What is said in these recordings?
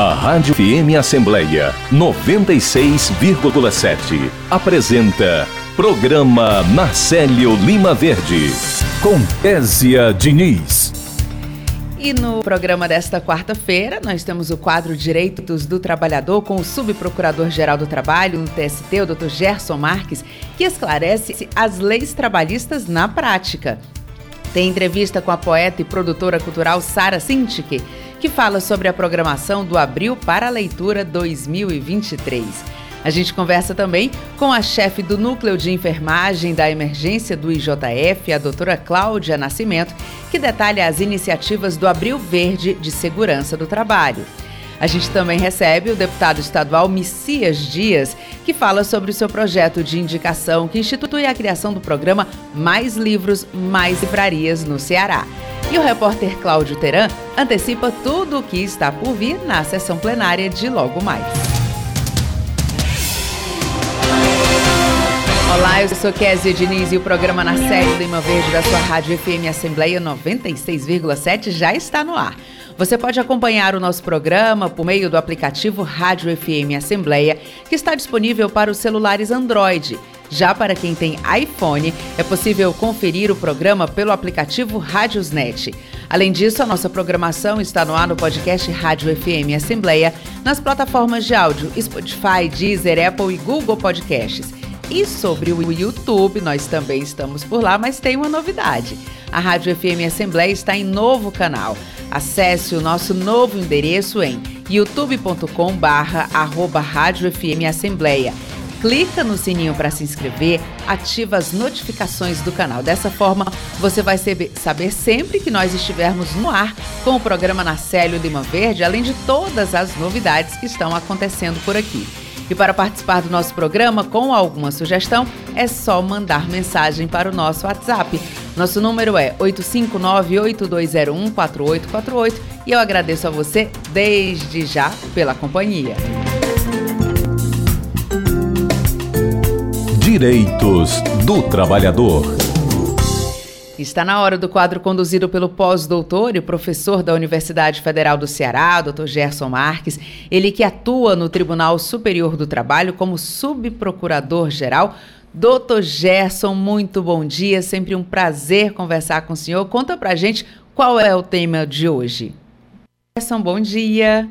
A Rádio FM Assembleia 96,7 apresenta Programa Marcelo Lima Verde com Késia Diniz. E no programa desta quarta-feira, nós temos o quadro Direitos do Trabalhador com o Subprocurador-Geral do Trabalho, no TST, o Dr. Gerson Marques, que esclarece as leis trabalhistas na prática. Tem entrevista com a poeta e produtora cultural Sara Sintic, que fala sobre a programação do Abril para a Leitura 2023. A gente conversa também com a chefe do Núcleo de Enfermagem da Emergência do IJF, a doutora Cláudia Nascimento, que detalha as iniciativas do Abril Verde de Segurança do Trabalho. A gente também recebe o deputado estadual Messias Dias, que fala sobre o seu projeto de indicação que institui a criação do programa Mais Livros, Mais Livrarias no Ceará. E o repórter Cláudio Teran antecipa tudo o que está por vir na sessão plenária de logo mais. Olá, eu sou Kézia Diniz e o programa Na Série Lima Verde da sua Rádio FM Assembleia 96,7 já está no ar. Você pode acompanhar o nosso programa por meio do aplicativo Rádio FM Assembleia, que está disponível para os celulares Android. Já para quem tem iPhone, é possível conferir o programa pelo aplicativo Rádiosnet. Além disso, a nossa programação está no ar no podcast Rádio FM Assembleia, nas plataformas de áudio Spotify, Deezer, Apple e Google Podcasts. E sobre o YouTube, nós também estamos por lá, mas tem uma novidade. A Rádio FM Assembleia está em novo canal. Acesse o nosso novo endereço em youtube.com barra Rádio FM Assembleia. Clica no sininho para se inscrever, ativa as notificações do canal. Dessa forma, você vai saber sempre que nós estivermos no ar com o programa Narcélio Lima Verde, além de todas as novidades que estão acontecendo por aqui. E para participar do nosso programa com alguma sugestão, é só mandar mensagem para o nosso WhatsApp. Nosso número é 859-8201-4848 e eu agradeço a você desde já pela companhia. Direitos do Trabalhador. Está na hora do quadro conduzido pelo pós-doutor e professor da Universidade Federal do Ceará, Dr. Gerson Marques. Ele que atua no Tribunal Superior do Trabalho como subprocurador-geral. Doutor Gerson, muito bom dia. Sempre um prazer conversar com o senhor. Conta pra gente qual é o tema de hoje. Gerson, bom dia.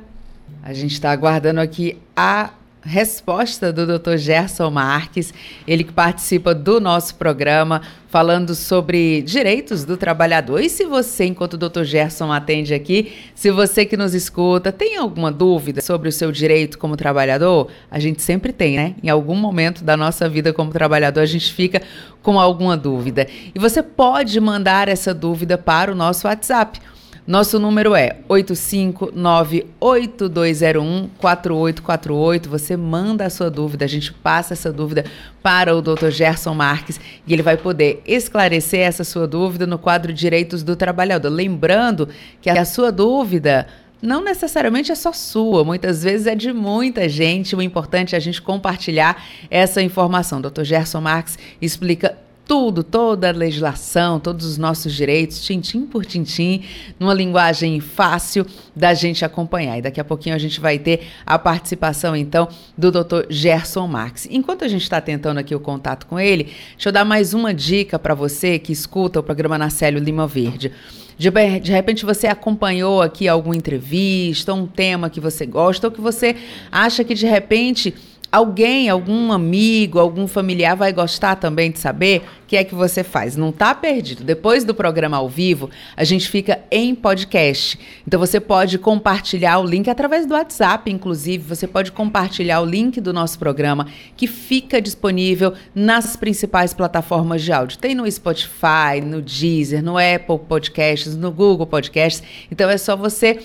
A gente está aguardando aqui a resposta do Dr. Gerson Marques, ele que participa do nosso programa falando sobre direitos do trabalhador. E se você, enquanto o Dr. Gerson atende aqui, se você que nos escuta tem alguma dúvida sobre o seu direito como trabalhador, a gente sempre tem, né? Em algum momento da nossa vida como trabalhador, a gente fica com alguma dúvida. E você pode mandar essa dúvida para o nosso WhatsApp. Nosso número é 859-8201-4848. Você manda a sua dúvida, a gente passa essa dúvida para o Dr. Gerson Marques e ele vai poder esclarecer essa sua dúvida no quadro Direitos do Trabalhador. Lembrando que a sua dúvida não necessariamente é só sua, muitas vezes é de muita gente. O importante é a gente compartilhar essa informação. Dr. Gerson Marques explica tudo, toda a legislação, todos os nossos direitos, tintim por tintim, numa linguagem fácil da gente acompanhar. E daqui a pouquinho a gente vai ter a participação, então, do Dr. Gerson Marx. Enquanto a gente está tentando aqui o contato com ele, deixa eu dar mais uma dica para você que escuta o programa Nacélio Lima Verde. De, de, repente você acompanhou aqui alguma entrevista, um tema que você gosta, ou que você acha que de repente alguém, algum amigo, algum familiar vai gostar também de saber, o que é que você faz? Não está perdido. Depois do programa ao vivo, a gente fica em podcast. Então você pode compartilhar o link através do WhatsApp, inclusive, você pode compartilhar o link do nosso programa que fica disponível nas principais plataformas de áudio. Tem no Spotify, no Deezer, no Apple Podcasts, no Google Podcasts. Então é só você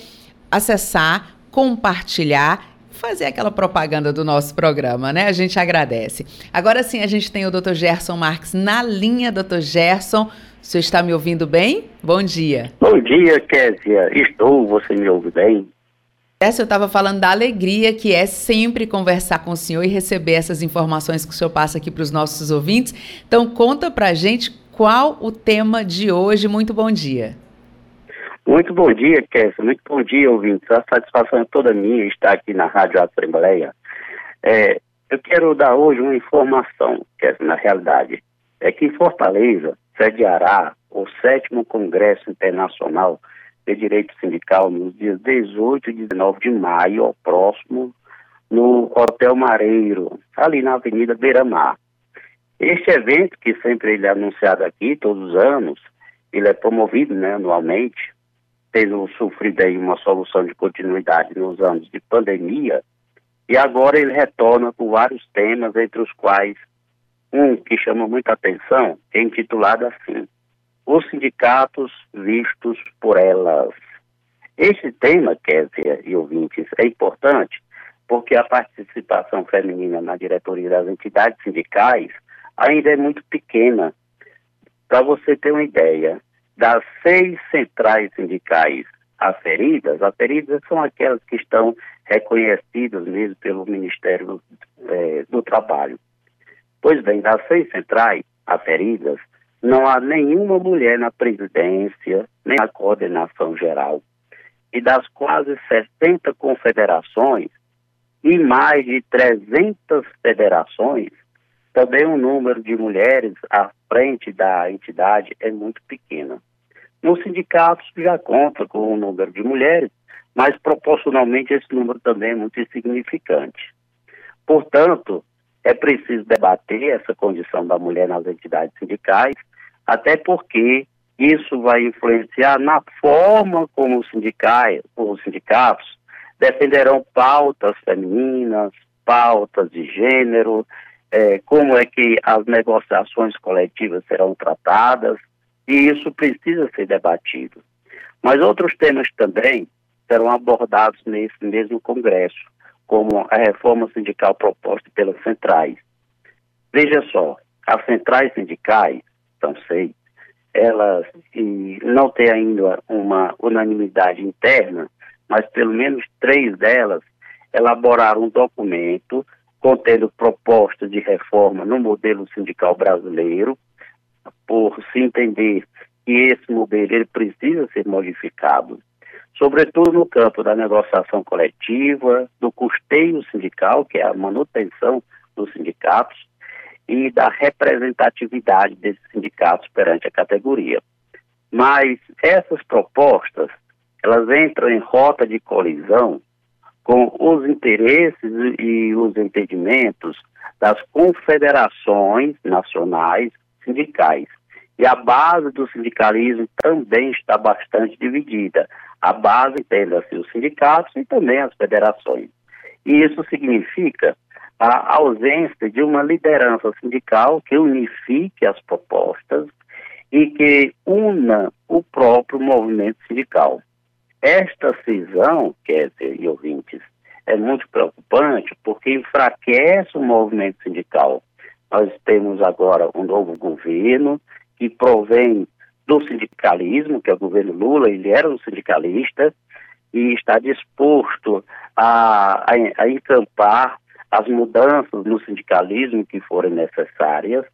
acessar, compartilhar fazer aquela propaganda do nosso programa, né? A gente agradece. Agora sim, a gente tem o Dr. Gerson Marques na linha. Dr. Gerson, o senhor está me ouvindo bem? Bom dia. Bom dia, Késia. Estou, você me ouve bem? Essa eu estava falando da alegria que é sempre conversar com o senhor e receber essas informações que o senhor passa aqui para os nossos ouvintes. Então, conta para a gente qual o tema de hoje. Muito bom dia. Muito bom dia, Kessa. Muito bom dia, ouvintes. A satisfação é toda minha estar aqui na Rádio Assembleia. É, eu quero dar hoje uma informação, Kessa, na realidade. É que em Fortaleza sediará o sétimo Congresso Internacional de Direito Sindical nos dias 18 e 19 de maio, ao próximo, no Hotel Mareiro, ali na Avenida Beira Mar. Este evento, que sempre ele é anunciado aqui, todos os anos, ele é promovido né, anualmente, tendo sofrido aí uma solução de continuidade nos anos de pandemia, e agora ele retorna com vários temas, entre os quais um que chama muita atenção é intitulado assim: Os sindicatos vistos por elas. Este tema, Kézia e ouvintes, é importante porque a participação feminina na diretoria das entidades sindicais ainda é muito pequena. Para você ter uma ideia, das seis centrais sindicais aferidas, aferidas são aquelas que estão reconhecidas mesmo pelo Ministério é, do Trabalho. Pois bem, das seis centrais aferidas, não há nenhuma mulher na presidência, nem na coordenação geral. E das quase 60 confederações e mais de 300 federações, também o número de mulheres à frente da entidade é muito pequena. Nos sindicatos já conta com o número de mulheres, mas proporcionalmente esse número também é muito insignificante. Portanto, é preciso debater essa condição da mulher nas entidades sindicais, até porque isso vai influenciar na forma como os, sindicais, os sindicatos defenderão pautas femininas, pautas de gênero, é, como é que as negociações coletivas serão tratadas, e isso precisa ser debatido. Mas outros temas também serão abordados nesse mesmo Congresso, como a reforma sindical proposta pelas centrais. Veja só, as centrais sindicais, são seis, elas não têm ainda uma unanimidade interna, mas pelo menos três delas elaboraram um documento contendo propostas de reforma no modelo sindical brasileiro, por se entender que esse modelo ele precisa ser modificado, sobretudo no campo da negociação coletiva, do custeio sindical, que é a manutenção dos sindicatos, e da representatividade desses sindicatos perante a categoria. Mas essas propostas, elas entram em rota de colisão com os interesses e os entendimentos das confederações nacionais sindicais. E a base do sindicalismo também está bastante dividida. A base entenda-se os sindicatos e também as federações. E isso significa a ausência de uma liderança sindical que unifique as propostas e que una o próprio movimento sindical. Esta cisão, Kézia e ouvintes, é muito preocupante porque enfraquece o movimento sindical. Nós temos agora um novo governo que provém do sindicalismo, que é o governo Lula, ele era um sindicalista e está disposto a, a, a encampar as mudanças no sindicalismo que forem necessárias,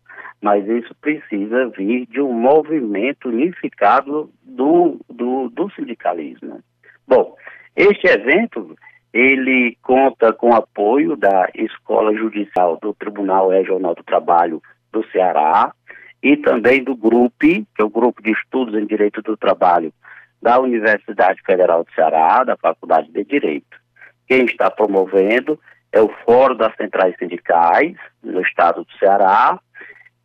mas isso precisa vir de um movimento unificado do, do, do sindicalismo. Bom, este evento ele conta com apoio da Escola Judicial do Tribunal Regional do Trabalho do Ceará e também do GRUP, que é o Grupo de Estudos em Direito do Trabalho da Universidade Federal do Ceará, da Faculdade de Direito. Quem está promovendo é o Fórum das Centrais Sindicais no estado do Ceará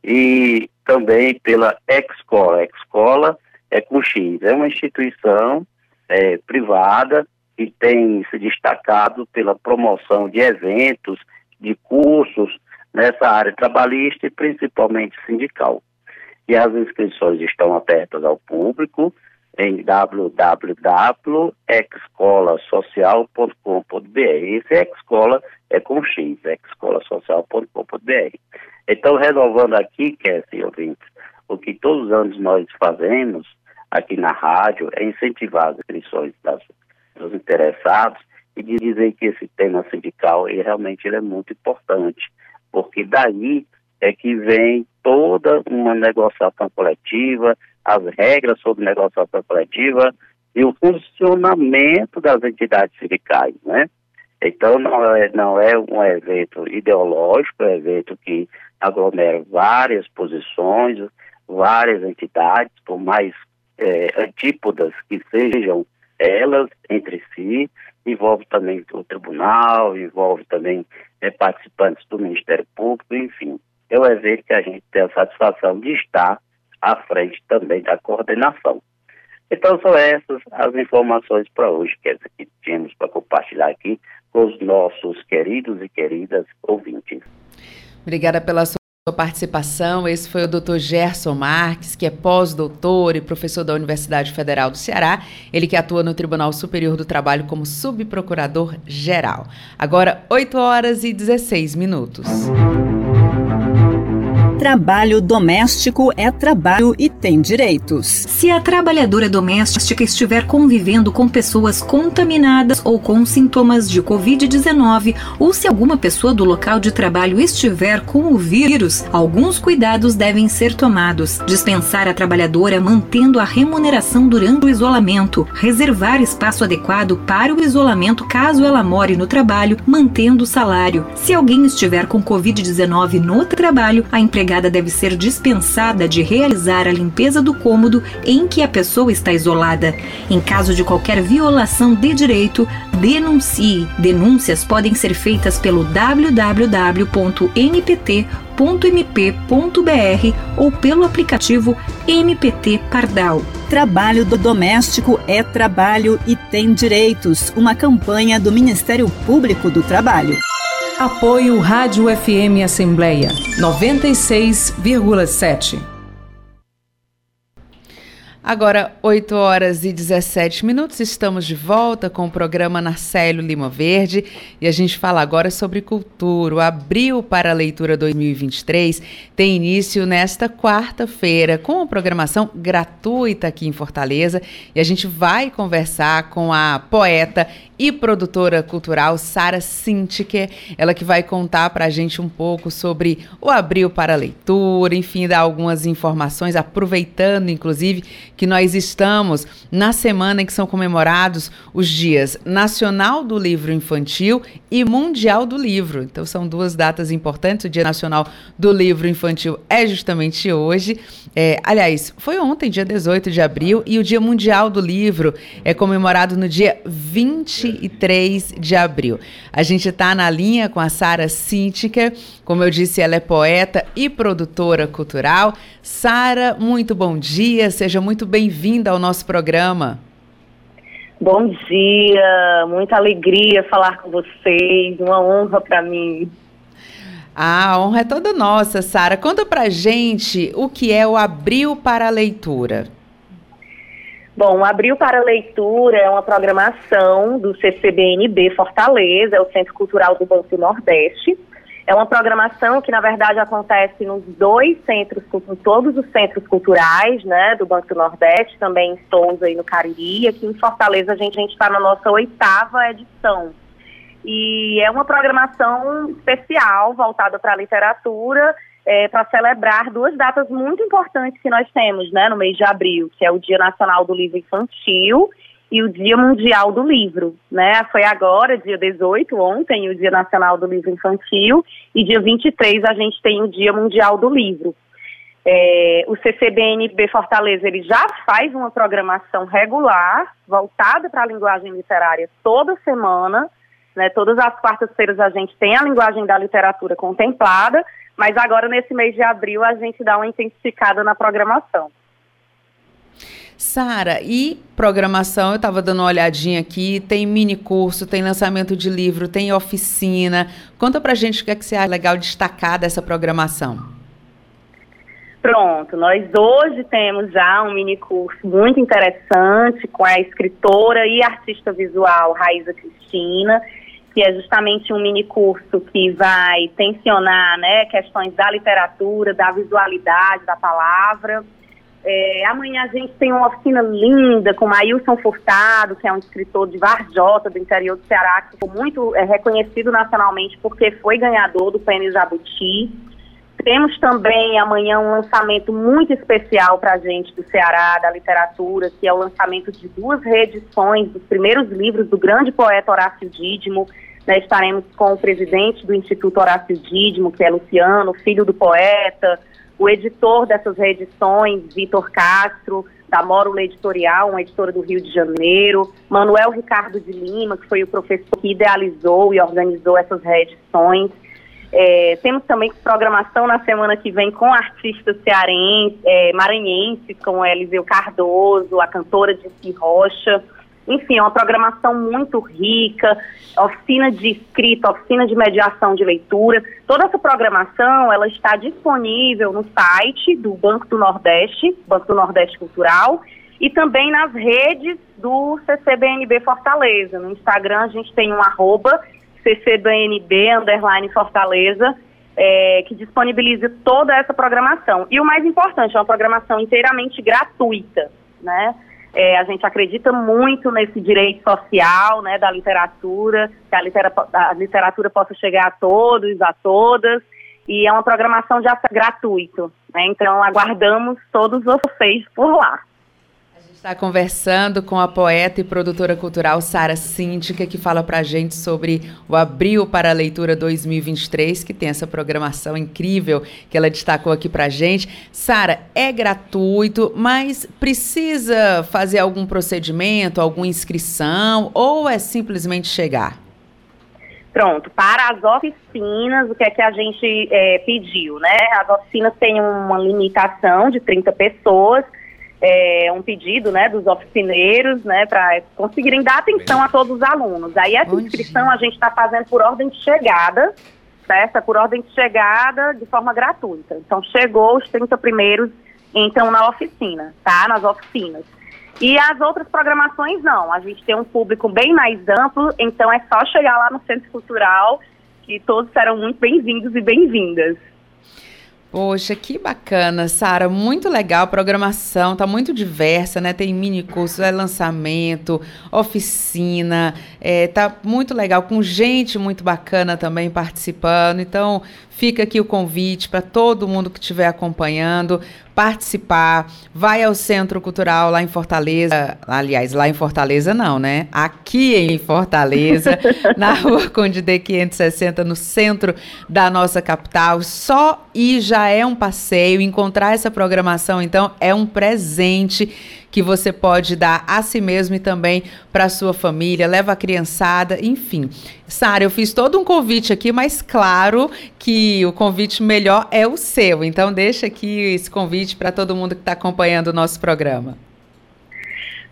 e também pela Excola. Excola é com X, é uma instituição é, privada que tem se destacado pela promoção de eventos, de cursos nessa área trabalhista e principalmente sindical. E as inscrições estão abertas ao público em www.excolasocial.com.br. Esse Excola é com X, excolasocial.com.br. Então, renovando aqui, Cassie ouvintes, o que todos os anos nós fazemos aqui na rádio é incentivar as inscrições das, dos interessados e dizer que esse tema sindical ele, realmente ele é muito importante, porque daí é que vem toda uma negociação coletiva, as regras sobre negociação coletiva e o funcionamento das entidades sindicais, né? Então não é, não é um evento ideológico, é um evento que aglomera várias posições, várias entidades, por mais é, antípodas que sejam elas entre si, envolve também o tribunal, envolve também é, participantes do Ministério Público, enfim. É um evento que a gente tem a satisfação de estar à frente também da coordenação. Então são essas as informações para hoje que, tínhamos para compartilhar aqui com os nossos queridos e queridas ouvintes. Obrigada pela sua participação. Esse foi o Dr. Gerson Marques, que é pós-doutor e professor da Universidade Federal do Ceará. Ele que atua no Tribunal Superior do Trabalho como subprocurador geral. Agora, 8 horas e 16 minutos. Trabalho doméstico é trabalho e tem direitos. Se a trabalhadora doméstica estiver convivendo com pessoas contaminadas ou com sintomas de Covid-19, ou se alguma pessoa do local de trabalho estiver com o vírus, alguns cuidados devem ser tomados. Dispensar a trabalhadora mantendo a remuneração durante o isolamento, reservar espaço adequado para o isolamento caso ela more no trabalho, mantendo o salário. Se alguém estiver com Covid-19 no trabalho, a empregada empregada deve ser dispensada de realizar a limpeza do cômodo em que a pessoa está isolada. Em caso de qualquer violação de direito, denuncie. Denúncias podem ser feitas pelo www.npt.mp.br ou pelo aplicativo MPT Pardal. Trabalho do doméstico é trabalho e tem direitos. Uma campanha do Ministério Público do Trabalho. Apoio Rádio FM Assembleia 96,7. Agora, 8 horas e 17 minutos, estamos de volta com o programa Narcélio Lima Verde e a gente fala agora sobre cultura. O Abril para a Leitura 2023 tem início nesta quarta-feira com a programação gratuita aqui em Fortaleza e a gente vai conversar com a poeta e produtora cultural Sara Sintiker, ela que vai contar para a gente um pouco sobre o Abril para Leitura, enfim, dar algumas informações, aproveitando inclusive que nós estamos na semana em que são comemorados os dias Nacional do Livro Infantil e Mundial do Livro. Então são duas datas importantes. O Dia Nacional do Livro Infantil é justamente hoje. É, aliás, foi ontem, dia 18 de abril, e o Dia Mundial do Livro é comemorado no dia 23 de abril. A gente está na linha com a Sara Sintica, como eu disse, ela é poeta e produtora cultural. Sara, muito bom dia, seja muito bem-vinda ao nosso programa. Bom dia, muita alegria falar com vocês, uma honra para mim. Ah, a honra é toda nossa, Sara. Conta pra gente o que é o Abril para a Leitura. Bom, Abril para Leitura é uma programação do CCBNB Fortaleza, é o Centro Cultural do Banco do Nordeste. É uma programação que, na verdade, acontece nos dois centros, em todos os centros culturais, né, do Banco do Nordeste, também em Souza e no Cariri. Aqui em Fortaleza, a gente está na nossa oitava edição. E é uma programação especial voltada para a literatura, é, para celebrar duas datas muito importantes que nós temos né, no mês de abril, que é o Dia Nacional do Livro Infantil e o Dia Mundial do Livro. Né? Foi agora, dia 18, ontem, o Dia Nacional do Livro Infantil, e dia 23 a gente tem o Dia Mundial do Livro. É, o CCBNB Fortaleza ele já faz uma programação regular voltada para a linguagem literária toda semana, né, todas as quartas-feiras a gente tem a linguagem da literatura contemplada, mas agora nesse mês de abril a gente dá uma intensificada na programação. Sara, e programação? Eu estava dando uma olhadinha aqui. Tem mini curso, tem lançamento de livro, tem oficina. Conta pra gente o que é que você acha legal destacar dessa programação. Pronto, nós hoje temos já um mini curso muito interessante com a escritora e artista visual Raíza Cristina que é justamente um mini curso que vai tensionar né, questões da literatura, da visualidade da palavra. É, amanhã a gente tem uma oficina linda com Maílson Furtado, que é um escritor de Varjota, do interior do Ceará, que ficou muito é, reconhecido nacionalmente porque foi ganhador do Prêmio Jabuti. Temos também amanhã um lançamento muito especial para a gente do Ceará, da literatura, que é o lançamento de duas reedições dos primeiros livros do grande poeta Horácio Dídimo. Né, estaremos com o presidente do Instituto Horácio Dídimo, que é Luciano, filho do poeta, o editor dessas reedições, Vitor Castro, da Mórula Editorial, uma editora do Rio de Janeiro, Manuel Ricardo de Lima, que foi o professor que idealizou e organizou essas reedições. É, temos também programação na semana que vem com artistas cearenses, é, maranhenses, como Eliseu Cardoso, a cantora Dissi Rocha. Enfim, é uma programação muito rica, oficina de escrita, oficina de mediação de leitura. Toda essa programação, ela está disponível no site do Banco do Nordeste, Banco do Nordeste Cultural, e também nas redes do CCBNB Fortaleza. No Instagram a gente tem um arroba CCBNB, underline Fortaleza, é, que disponibiliza toda essa programação. E o mais importante, é uma programação inteiramente gratuita, né? É, a gente acredita muito nesse direito social, né, da literatura, que a, litera a literatura possa chegar a todos, a todas, e é uma programação de acesso gratuito, né? Então aguardamos todos vocês por lá está conversando com a poeta e produtora cultural Sara Síndica, que fala para a gente sobre o Abril para a Leitura 2023, que tem essa programação incrível que ela destacou aqui para a gente. Sara, é gratuito, mas precisa fazer algum procedimento, alguma inscrição, ou é simplesmente chegar? Pronto, para as oficinas, o que é que a gente é, pediu, né? As oficinas têm uma limitação de 30 pessoas, é, um pedido né, dos oficineiros né, para conseguirem dar atenção a todos os alunos. Aí essa inscrição a gente está fazendo por ordem de chegada, certo? Por ordem de chegada de forma gratuita. Então chegou os 30 primeiros, então na oficina, tá? Nas oficinas. E as outras programações não, a gente tem um público bem mais amplo, então é só chegar lá no Centro Cultural que todos serão muito bem-vindos e bem-vindas. Poxa, que bacana, Sara. Muito legal. A programação tá muito diversa, né? Tem mini cursos, é lançamento, oficina. É, tá muito legal, com gente muito bacana também participando. Então, Fica aqui o convite para todo mundo que estiver acompanhando participar. Vai ao Centro Cultural lá em Fortaleza. Aliás, lá em Fortaleza não, né? Aqui em Fortaleza, na Rua Conde D 560, no centro da nossa capital. Só ir já é um passeio. Encontrar essa programação, então, é um presente que você pode dar a si mesmo e também para sua família, leva a criançada, enfim. Sara, eu fiz todo um convite aqui, mas claro que o convite melhor é o seu. Então deixa aqui esse convite para todo mundo que está acompanhando o nosso programa.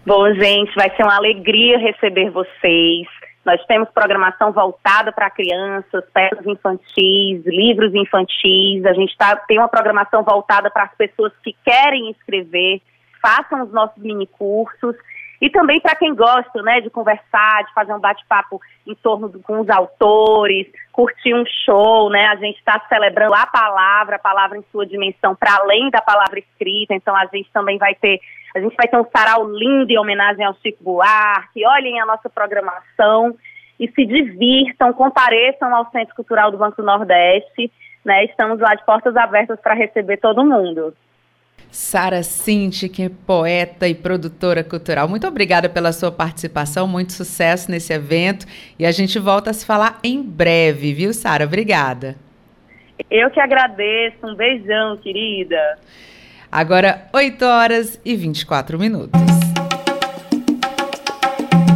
Bom, gente, vai ser uma alegria receber vocês. Nós temos programação voltada para crianças, peças infantis, livros infantis. A gente tá, tem uma programação voltada para as pessoas que querem escrever, façam os nossos mini cursos. E também para quem gosta, né, de conversar, de fazer um bate-papo em torno do, com os autores, curtir um show, né? A gente está celebrando a palavra, a palavra em sua dimensão, para além da palavra escrita. Então a gente também vai ter, a gente vai ter um sarau lindo em homenagem ao Chico Buarque. Olhem a nossa programação e se divirtam, compareçam ao Centro Cultural do Banco do Nordeste. Né? Estamos lá de portas abertas para receber todo mundo. Sara Cinti, que é poeta e produtora cultural. Muito obrigada pela sua participação, muito sucesso nesse evento e a gente volta a se falar em breve, viu, Sara? Obrigada. Eu que agradeço, um beijão, querida. Agora, 8 horas e 24 minutos.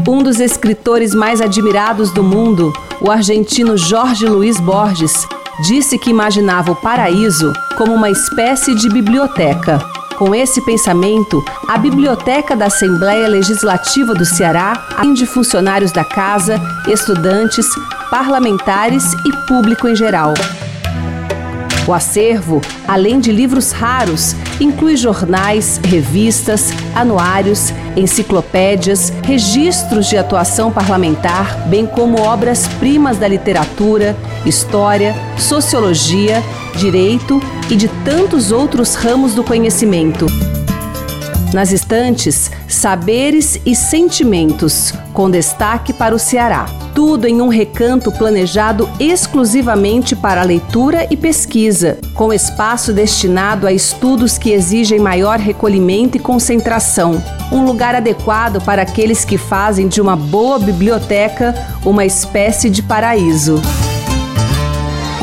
Um dos escritores mais admirados do mundo, o argentino Jorge Luiz Borges, disse que imaginava o paraíso como uma espécie de biblioteca. Com esse pensamento, a Biblioteca da Assembleia Legislativa do Ceará atende funcionários da casa, estudantes, parlamentares e público em geral. O acervo, além de livros raros, inclui jornais, revistas, anuários, enciclopédias, registros de atuação parlamentar, bem como obras-primas da literatura, história, sociologia, direito e de tantos outros ramos do conhecimento. Nas estantes, saberes e sentimentos, com destaque para o Ceará. Tudo em um recanto planejado exclusivamente para leitura e pesquisa, com espaço destinado a estudos que exigem maior recolhimento e concentração. Um lugar adequado para aqueles que fazem de uma boa biblioteca uma espécie de paraíso.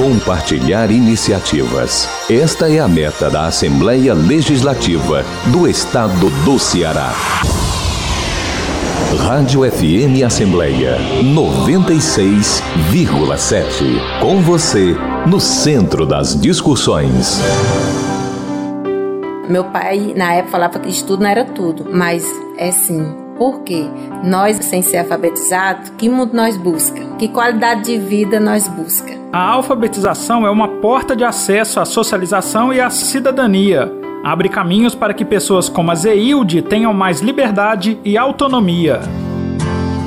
Compartilhar iniciativas. Esta é a meta da Assembleia Legislativa do Estado do Ceará. Rádio FM Assembleia 96,7. Com você, no centro das discussões. Meu pai, na época, falava que estudo não era tudo, mas é sim. Porque nós, sem ser alfabetizados, que mundo nós busca? Que qualidade de vida nós busca? A alfabetização é uma porta de acesso à socialização e à cidadania. Abre caminhos para que pessoas como a Zeilde tenham mais liberdade e autonomia.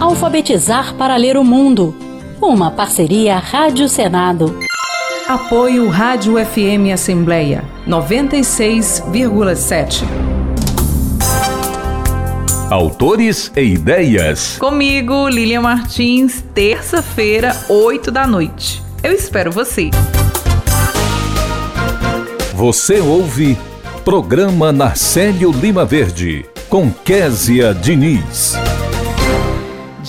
Alfabetizar para ler o mundo. Uma parceria Rádio Senado. Apoio Rádio FM Assembleia 96,7. Autores e ideias. Comigo, Lilian Martins, terça-feira, 8 da noite. Eu espero você. Você ouve Programa Narcélio Lima Verde, com Késia Diniz.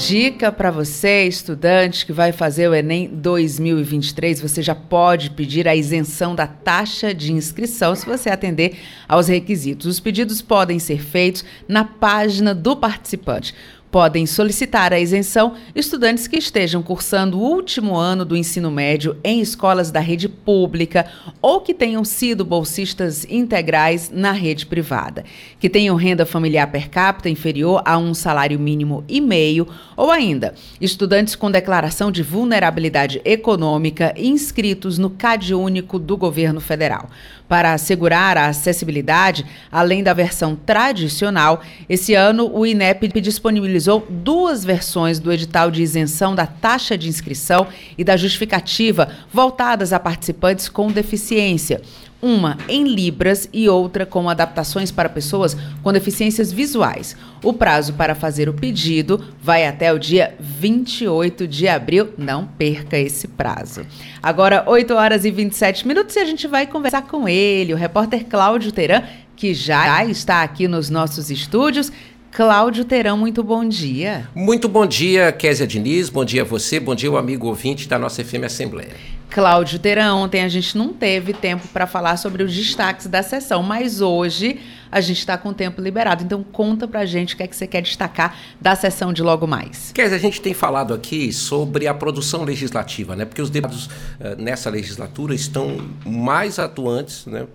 Dica para você, estudante que vai fazer o Enem 2023, você já pode pedir a isenção da taxa de inscrição se você atender aos requisitos. Os pedidos podem ser feitos na página do participante. Podem solicitar a isenção estudantes que estejam cursando o último ano do ensino médio em escolas da rede pública ou que tenham sido bolsistas integrais na rede privada, que tenham renda familiar per capita inferior a um salário mínimo e meio, ou ainda estudantes com declaração de vulnerabilidade econômica inscritos no CAD único do governo federal. Para assegurar a acessibilidade, além da versão tradicional, esse ano o INEP disponibilizou duas versões do edital de isenção da taxa de inscrição e da justificativa voltadas a participantes com deficiência uma em Libras e outra com adaptações para pessoas com deficiências visuais. O prazo para fazer o pedido vai até o dia 28 de abril. Não perca esse prazo. Agora, 8 horas e 27 minutos e a gente vai conversar com ele, o repórter Cláudio Teran, que já está aqui nos nossos estúdios. Cláudio Terão, muito bom dia. Muito bom dia, Késia Diniz, bom dia a você, bom dia o amigo ouvinte da nossa FM Assembleia. Cláudio Terão, ontem a gente não teve tempo para falar sobre os destaques da sessão, mas hoje a gente está com o tempo liberado. Então conta pra gente o que é que você quer destacar da sessão de logo mais. Quer a gente tem falado aqui sobre a produção legislativa, né? Porque os debates uh, nessa legislatura estão mais atuantes, né?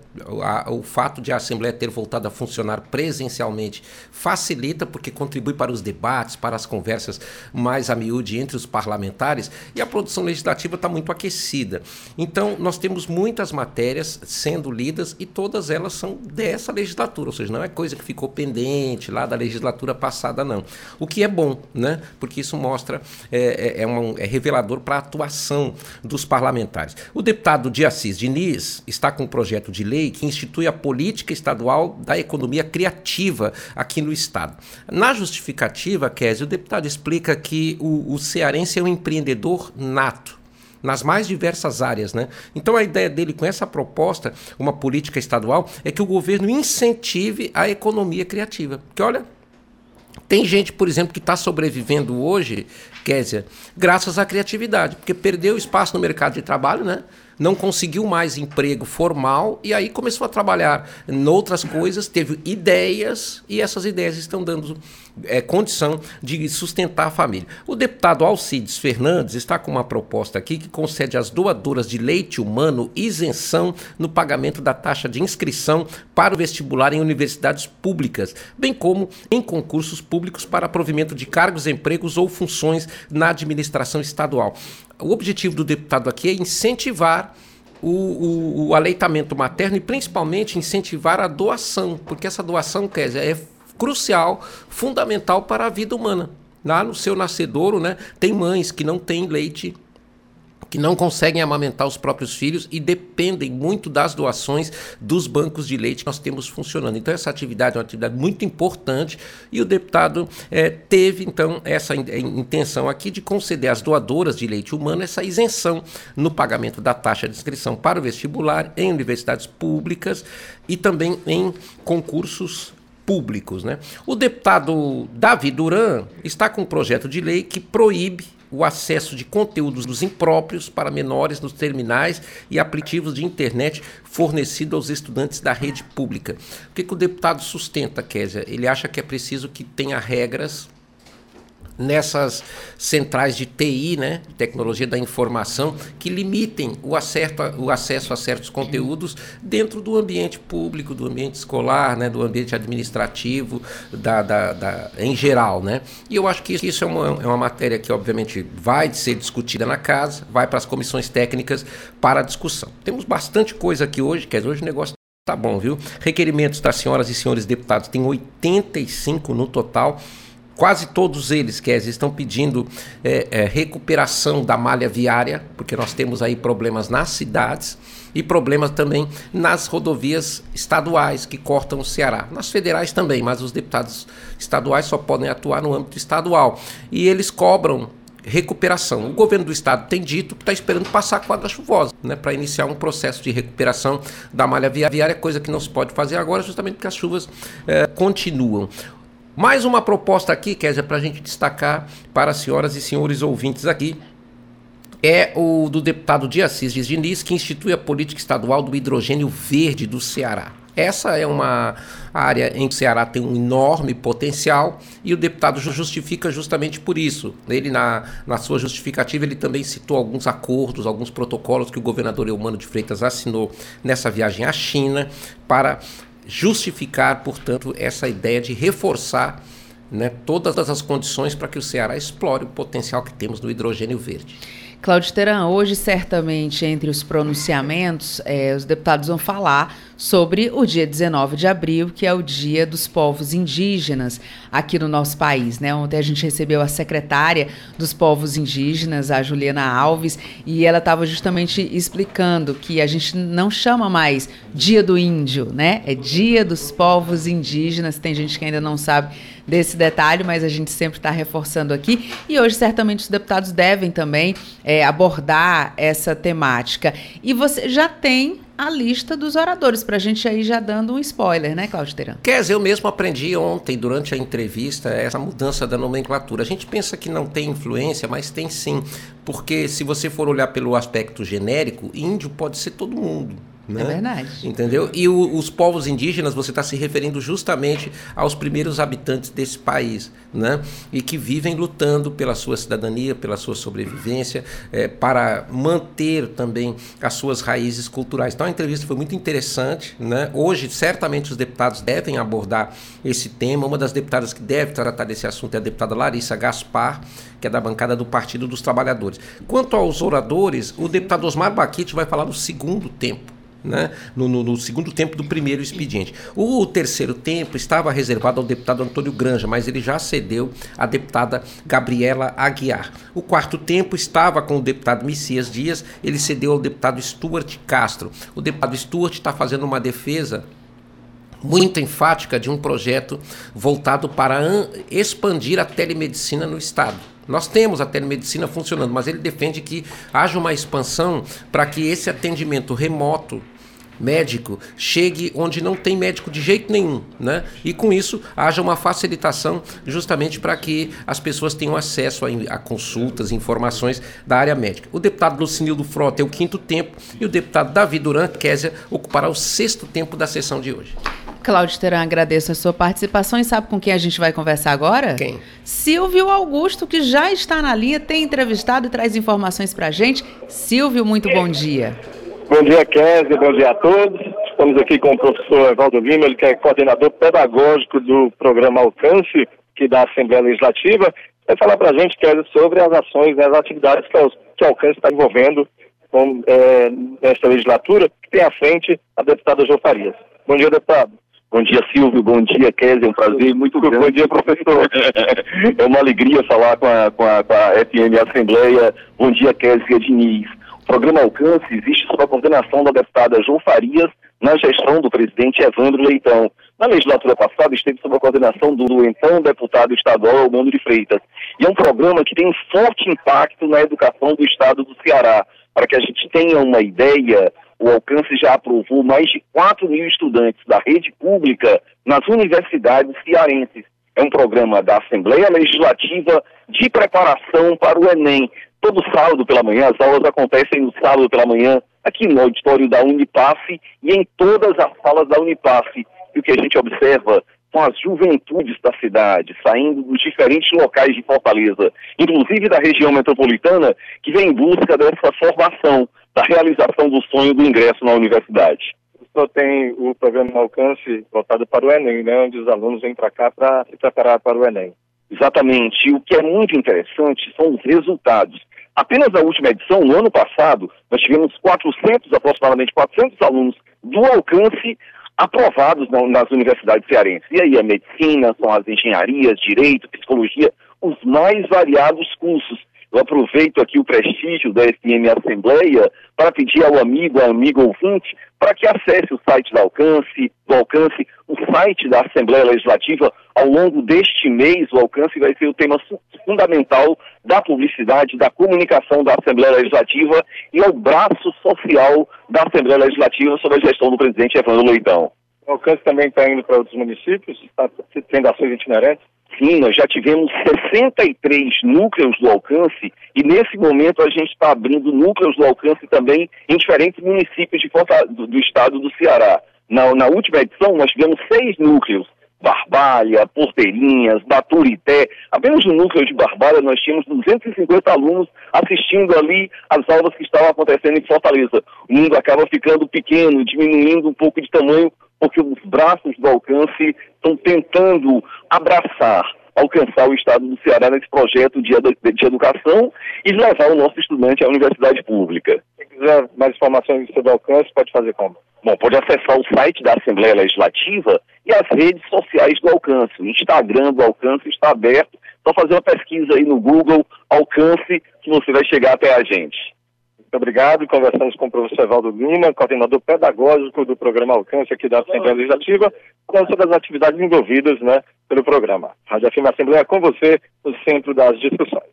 O fato de a Assembleia ter voltado a funcionar presencialmente facilita porque contribui para os debates, para as conversas mais a miúde entre os parlamentares e a produção legislativa está muito aquecida. Então, nós temos muitas matérias sendo lidas e todas elas são dessa legislatura legislatura, ou seja, não é coisa que ficou pendente lá da legislatura passada, não. O que é bom, né? Porque isso mostra, é, é, é, um, é revelador para a atuação dos parlamentares. O deputado de Assis Diniz está com um projeto de lei que institui a política estadual da economia criativa aqui no Estado. Na justificativa, Kézia, o deputado explica que o, o cearense é um empreendedor nato nas mais diversas áreas. Né? Então a ideia dele com essa proposta, uma política estadual, é que o governo incentive a economia criativa. Porque olha, tem gente, por exemplo, que está sobrevivendo hoje, Késia, graças à criatividade, porque perdeu espaço no mercado de trabalho, né? Não conseguiu mais emprego formal e aí começou a trabalhar em outras coisas, teve ideias e essas ideias estão dando é, condição de sustentar a família. O deputado Alcides Fernandes está com uma proposta aqui que concede às doadoras de leite humano isenção no pagamento da taxa de inscrição para o vestibular em universidades públicas, bem como em concursos públicos para provimento de cargos, empregos ou funções na administração estadual. O objetivo do deputado aqui é incentivar o, o, o, aleitamento materno e principalmente incentivar a doação, porque essa doação, quer dizer, é crucial, fundamental para a vida humana. Lá no seu nascedouro, né, tem mães que não têm leite que não conseguem amamentar os próprios filhos e dependem muito das doações dos bancos de leite que nós temos funcionando. Então, essa atividade é uma atividade muito importante e o deputado é, teve, então, essa intenção aqui de conceder às doadoras de leite humano essa isenção no pagamento da taxa de inscrição para o vestibular em universidades públicas e também em concursos públicos. Né? O deputado Davi Duran está com um projeto de lei que proíbe o acesso de conteúdos impróprios para menores nos terminais e aplicativos de internet fornecidos aos estudantes da rede pública. O que, que o deputado sustenta, Késia? Ele acha que é preciso que tenha regras nessas centrais de TI, né, tecnologia da informação, que limitem o, acerto, o acesso a certos conteúdos dentro do ambiente público, do ambiente escolar, né, do ambiente administrativo, da, da, da, em geral. Né? E eu acho que isso é uma, é uma matéria que, obviamente, vai ser discutida na casa, vai para as comissões técnicas para discussão. Temos bastante coisa aqui hoje, quer dizer, hoje o negócio Tá bom, viu? Requerimentos das senhoras e senhores deputados, tem 85 no total. Quase todos eles, Kézia, estão pedindo é, é, recuperação da malha viária, porque nós temos aí problemas nas cidades e problemas também nas rodovias estaduais que cortam o Ceará. Nas federais também, mas os deputados estaduais só podem atuar no âmbito estadual. E eles cobram recuperação. O governo do estado tem dito que está esperando passar a quadra chuvosa, né, para iniciar um processo de recuperação da malha viária, coisa que não se pode fazer agora, justamente porque as chuvas é, continuam. Mais uma proposta aqui, Kézia, para a gente destacar para as senhoras e senhores ouvintes aqui, é o do deputado Dias Diniz, que institui a política estadual do hidrogênio verde do Ceará. Essa é uma área em que o Ceará tem um enorme potencial e o deputado justifica justamente por isso. Ele, na, na sua justificativa, ele também citou alguns acordos, alguns protocolos que o governador Eumano de Freitas assinou nessa viagem à China para justificar, portanto, essa ideia de reforçar né, todas as condições para que o Ceará explore o potencial que temos no hidrogênio verde. Cláudio Teran, hoje certamente entre os pronunciamentos, eh, os deputados vão falar sobre o dia 19 de abril, que é o Dia dos Povos Indígenas aqui no nosso país. Né? Ontem a gente recebeu a secretária dos Povos Indígenas, a Juliana Alves, e ela estava justamente explicando que a gente não chama mais Dia do Índio, né? É Dia dos Povos Indígenas. Tem gente que ainda não sabe desse detalhe, mas a gente sempre está reforçando aqui. E hoje, certamente, os deputados devem também é, abordar essa temática. E você já tem a lista dos oradores, para a gente aí já dando um spoiler, né, Cláudio Teran? Quer eu mesmo aprendi ontem, durante a entrevista, essa mudança da nomenclatura. A gente pensa que não tem influência, mas tem sim. Porque se você for olhar pelo aspecto genérico, índio pode ser todo mundo. Né? É verdade. Entendeu? E o, os povos indígenas, você está se referindo justamente aos primeiros habitantes desse país, né? E que vivem lutando pela sua cidadania, pela sua sobrevivência, é, para manter também as suas raízes culturais. Então a entrevista foi muito interessante, né? Hoje, certamente, os deputados devem abordar esse tema. Uma das deputadas que deve tratar desse assunto é a deputada Larissa Gaspar, que é da bancada do Partido dos Trabalhadores. Quanto aos oradores, o deputado Osmar Baquite vai falar no segundo tempo né, no, no, no, segundo tempo do primeiro expediente. O terceiro tempo estava reservado ao deputado Antônio Granja, mas ele já cedeu à deputada Gabriela Aguiar. O quarto tempo estava com o deputado Messias Dias, ele cedeu ao deputado Stuart Castro. O deputado Stuart está fazendo uma defesa muito enfática de um projeto voltado para expandir a telemedicina no Estado. Nós temos a telemedicina funcionando, mas ele defende que haja uma expansão para que esse atendimento remoto médico chegue onde não tem médico de jeito nenhum, né? E com isso haja uma facilitação justamente para que as pessoas tenham acesso a, a, consultas, informações da área médica. O deputado Lucinildo Frota é o quinto tempo e o deputado Davi Duran Kézia ocupará o sexto tempo da sessão de hoje. Cláudio Teran, agradeço a sua participação e sabe com quem a gente vai conversar agora? Quem? Silvio Augusto, que já está na linha, tem entrevistado e traz informações para a gente. Silvio, muito bom dia. Bom dia, Kézia, bom dia a todos. Estamos aqui com o professor Evaldo Lima, ele que é coordenador pedagógico do programa Alcance, que da Assembleia Legislativa. Vai falar para a gente, Kézia, sobre as ações, né, as atividades que, a Alcance está envolvendo com, é, nesta legislatura, que tem à frente a deputada Jô Farias. Bom dia, deputado. Bom dia, Silvio. Bom dia, Kézia. É um prazer muito grande. Bom dia, professor. é uma alegria falar com a, com a, com a FM Assembleia. Bom dia, Kézia Diniz. Programa Alcance existe sob a coordenação da deputada João Farias, na gestão do presidente Evandro Leitão. Na legislatura passada, esteve sob a coordenação do então deputado estadual Almando de Freitas. E é um programa que tem forte impacto na educação do estado do Ceará. Para que a gente tenha uma ideia, o Alcance já aprovou mais de 4 mil estudantes da rede pública nas universidades cearenses. É um programa da Assembleia Legislativa de preparação para o Enem. Todo sábado pela manhã, as aulas acontecem no sábado pela manhã, aqui no auditório da Unipaf e em todas as salas da Unipaf. E o que a gente observa são as juventudes da cidade, saindo dos diferentes locais de Fortaleza, inclusive da região metropolitana, que vem em busca dessa formação, da realização do sonho do ingresso na universidade. Senhor tem o programa Alcance voltado para o Enem, né, onde os alunos vêm para cá para se preparar para o Enem. Exatamente. E o que é muito interessante são os resultados. Apenas na última edição, no ano passado, nós tivemos 400, aproximadamente 400 alunos do alcance aprovados nas universidades cearenses. E aí a medicina, são as engenharias, direito, psicologia, os mais variados cursos. Eu aproveito aqui o prestígio da FM Assembleia para pedir ao amigo, ao amigo ouvinte, para que acesse o site da Alcance, do Alcance, o site da Assembleia Legislativa. Ao longo deste mês, o Alcance vai ser o tema fundamental da publicidade, da comunicação da Assembleia Legislativa e é o braço social da Assembleia Legislativa sob a gestão do presidente Evandro Leitão. O Alcance também está indo para outros municípios? Está tendo ações itinerantes? Nós já tivemos 63 núcleos do alcance e nesse momento a gente está abrindo núcleos do alcance também em diferentes municípios de do, do, estado do Ceará. Na, na última edição nós tivemos seis núcleos, Barbalha, Porteirinhas, Baturité. Apenas no núcleo de Barbalha nós tínhamos 250 alunos assistindo ali as aulas que estavam acontecendo em Fortaleza. O mundo acaba ficando pequeno, diminuindo um pouco de tamanho porque os braços do alcance estão tentando abraçar, alcançar o Estado do Ceará nesse projeto de, de educação e levar o nosso estudante à universidade pública. Quem quiser mais informações sobre o alcance, pode fazer como? Bom, pode acessar o site da Assembleia Legislativa e as redes sociais do Alcance. O Instagram do Alcance está aberto. Só fazer uma pesquisa aí no Google Alcance que você vai chegar até a gente. Muito obrigado. Conversamos com o professor Evaldo Lima, coordenador pedagógico do programa Alcance aqui da Assembleia Legislativa, falando sobre as atividades envolvidas né, pelo programa. Rádio FM Assembleia com você no centro das discussões.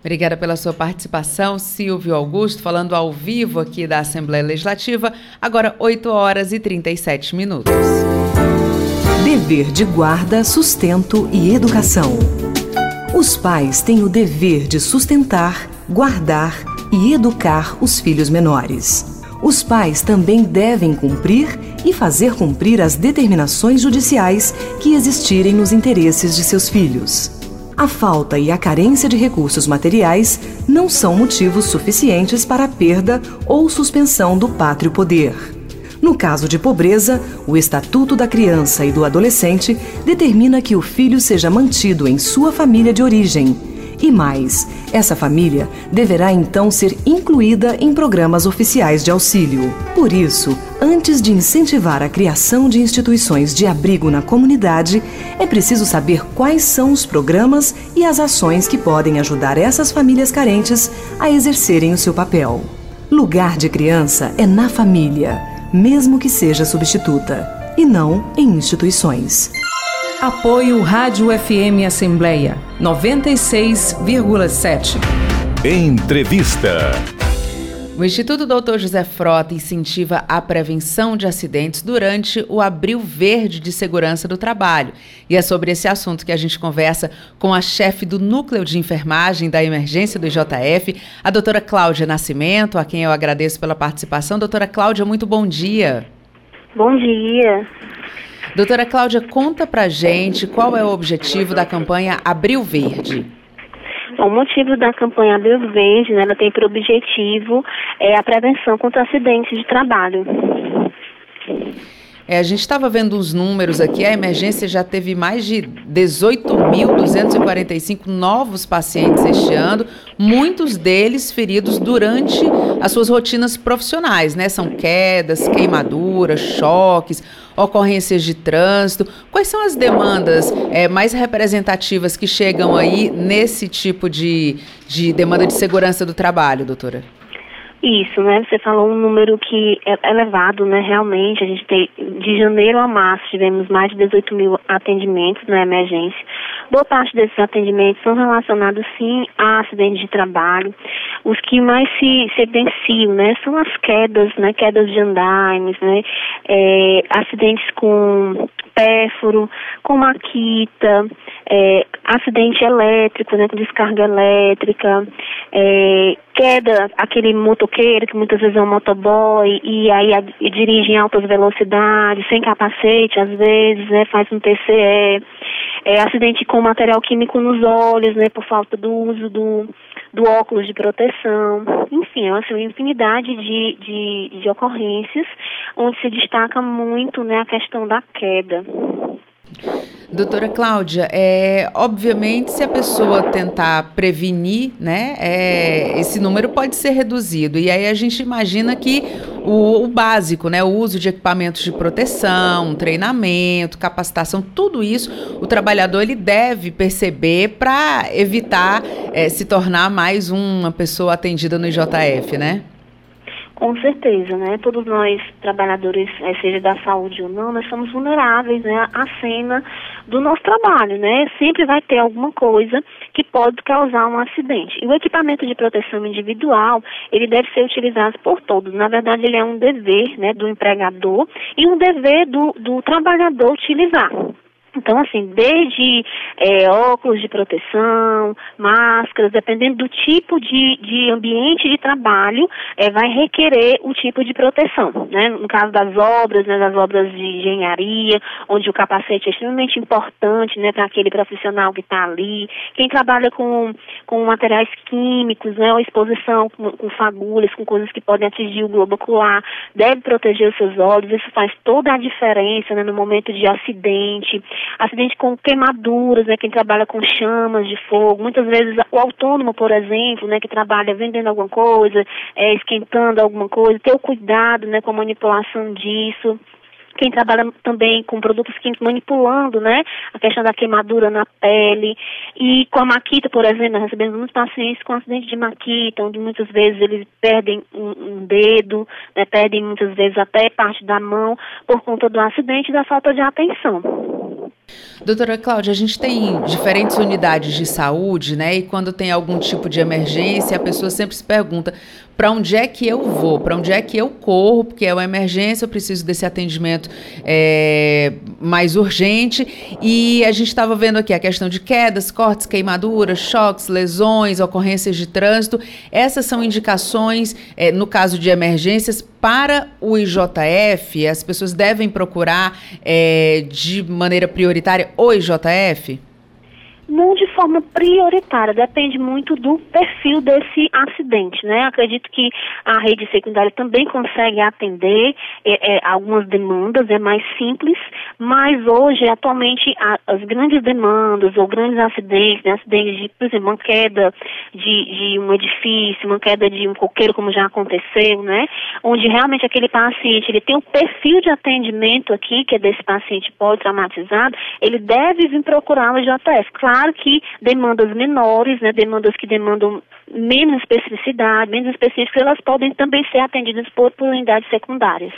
Obrigada pela sua participação, Silvio Augusto, falando ao vivo aqui da Assembleia Legislativa, agora 8 horas e 37 minutos. Dever de guarda, sustento e educação. Os pais têm o dever de sustentar, guardar e educar os filhos menores. Os pais também devem cumprir e fazer cumprir as determinações judiciais que existirem nos interesses de seus filhos. A falta e a carência de recursos materiais não são motivos suficientes para a perda ou suspensão do pátrio poder. No caso de pobreza, o Estatuto da Criança e do Adolescente determina que o filho seja mantido em sua família de origem e mais, essa família deverá então ser incluída em programas oficiais de auxílio. Por isso, antes de incentivar a criação de instituições de abrigo na comunidade, é preciso saber quais são os programas e as ações que podem ajudar essas famílias carentes a exercerem o seu papel. Lugar de criança é na família, mesmo que seja substituta, e não em instituições. Apoio Rádio FM Assembleia 96,7. Entrevista. O Instituto Dr. José Frota incentiva a prevenção de acidentes durante o Abril Verde de Segurança do Trabalho. E é sobre esse assunto que a gente conversa com a chefe do Núcleo de Enfermagem da Emergência do IJF, a doutora Cláudia Nascimento, a quem eu agradeço pela participação. Doutora Cláudia, muito bom dia. Bom dia. Doutora Cláudia, conta pra gente qual é o objetivo da campanha Abril Verde. O motivo da campanha Abril Verde, né, ela tem por objetivo é, a prevenção contra acidentes de trabalho. É, a gente estava vendo os números aqui, a emergência já teve mais de 18.245 novos pacientes este ano, muitos deles feridos durante as suas rotinas profissionais, né? São quedas, queimaduras, choques, ocorrências de trânsito. Quais são as demandas é, mais representativas que chegam aí nesse tipo de, de demanda de segurança do trabalho, doutora? Isso, né? Você falou um número que é elevado, né? Realmente, a gente tem, de janeiro a março, tivemos mais de 18 mil atendimentos na emergência. Boa parte desses atendimentos são relacionados, sim, a acidentes de trabalho. Os que mais se, se evidenciam, né? São as quedas, né? Quedas de andaimes, né? É, acidentes com pérfuro, com maquita, é, acidente elétrico, né, com descarga elétrica, é, queda, aquele motoqueiro que muitas vezes é um motoboy e aí a, e dirige em altas velocidades, sem capacete, às vezes, né, faz um TCE, é, acidente com material químico nos olhos, né, por falta do uso do, do óculos de proteção, enfim, é uma assim, infinidade de, de, de ocorrências onde se destaca muito né, a questão da queda. Doutora Cláudia, é, obviamente, se a pessoa tentar prevenir, né, é, esse número pode ser reduzido. E aí a gente imagina que o, o, básico, né, o uso de equipamentos de proteção, treinamento, capacitação, tudo isso o trabalhador ele deve perceber para evitar é, se tornar mais uma pessoa atendida no IJF, né? Com certeza, né? Todos nós, trabalhadores, eh, seja da saúde ou não, nós somos vulneráveis né, à cena do nosso trabalho, né? Sempre vai ter alguma coisa que pode causar um acidente. E o equipamento de proteção individual, ele deve ser utilizado por todos. Na verdade, ele é um dever, né, do empregador e um dever do, do trabalhador utilizar. Então, assim, desde é, óculos de proteção, máscaras, dependendo do tipo de, de ambiente de trabalho, é, vai requerer o tipo de proteção. Né? No caso das obras, né, das obras de engenharia, onde o capacete é extremamente importante né, para aquele profissional que está ali. Quem trabalha com, com materiais químicos, né, ou exposição com, com fagulhas, com coisas que podem atingir o globo ocular, deve proteger os seus olhos. Isso faz toda a diferença né, no momento de acidente acidente com queimaduras, né, quem trabalha com chamas de fogo, muitas vezes o autônomo, por exemplo, né, que trabalha vendendo alguma coisa, é, esquentando alguma coisa, ter o cuidado, né, com a manipulação disso quem trabalha também com produtos químicos manipulando, né, a questão da queimadura na pele e com a maquita, por exemplo, nós recebemos muitos pacientes com acidente de maquita, onde muitas vezes eles perdem um, um dedo, né, perdem muitas vezes até parte da mão por conta do acidente e da falta de atenção. Doutora Cláudia, a gente tem diferentes unidades de saúde, né? E quando tem algum tipo de emergência, a pessoa sempre se pergunta: para onde é que eu vou, para onde é que eu corro, porque é uma emergência, eu preciso desse atendimento é, mais urgente. E a gente estava vendo aqui a questão de quedas, cortes, queimaduras, choques, lesões, ocorrências de trânsito. Essas são indicações, é, no caso de emergências, para o IJF. As pessoas devem procurar é, de maneira prioritária o IJF? Não de forma prioritária, depende muito do perfil desse acidente, né? Acredito que a rede secundária também consegue atender é, é, algumas demandas, é mais simples, mas hoje, atualmente, a, as grandes demandas ou grandes acidentes, né? acidentes de, por exemplo, uma queda de, de um edifício, uma queda de um coqueiro, como já aconteceu, né? Onde realmente aquele paciente, ele tem um perfil de atendimento aqui, que é desse paciente pós-traumatizado, ele deve vir procurar o JF. Claro que demandas menores, né, demandas que demandam menos especificidade, menos específicas, elas podem também ser atendidas por, por unidades secundárias.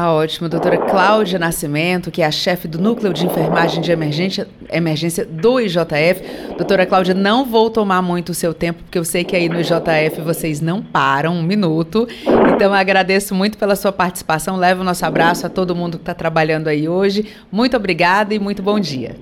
Ah, ótimo. Doutora Cláudia Nascimento, que é a chefe do Núcleo de Enfermagem de Emergência, emergência do IJF. Doutora Cláudia, não vou tomar muito o seu tempo, porque eu sei que aí no IJF vocês não param um minuto. Então, agradeço muito pela sua participação. Levo o nosso abraço a todo mundo que está trabalhando aí hoje. Muito obrigada e muito bom dia.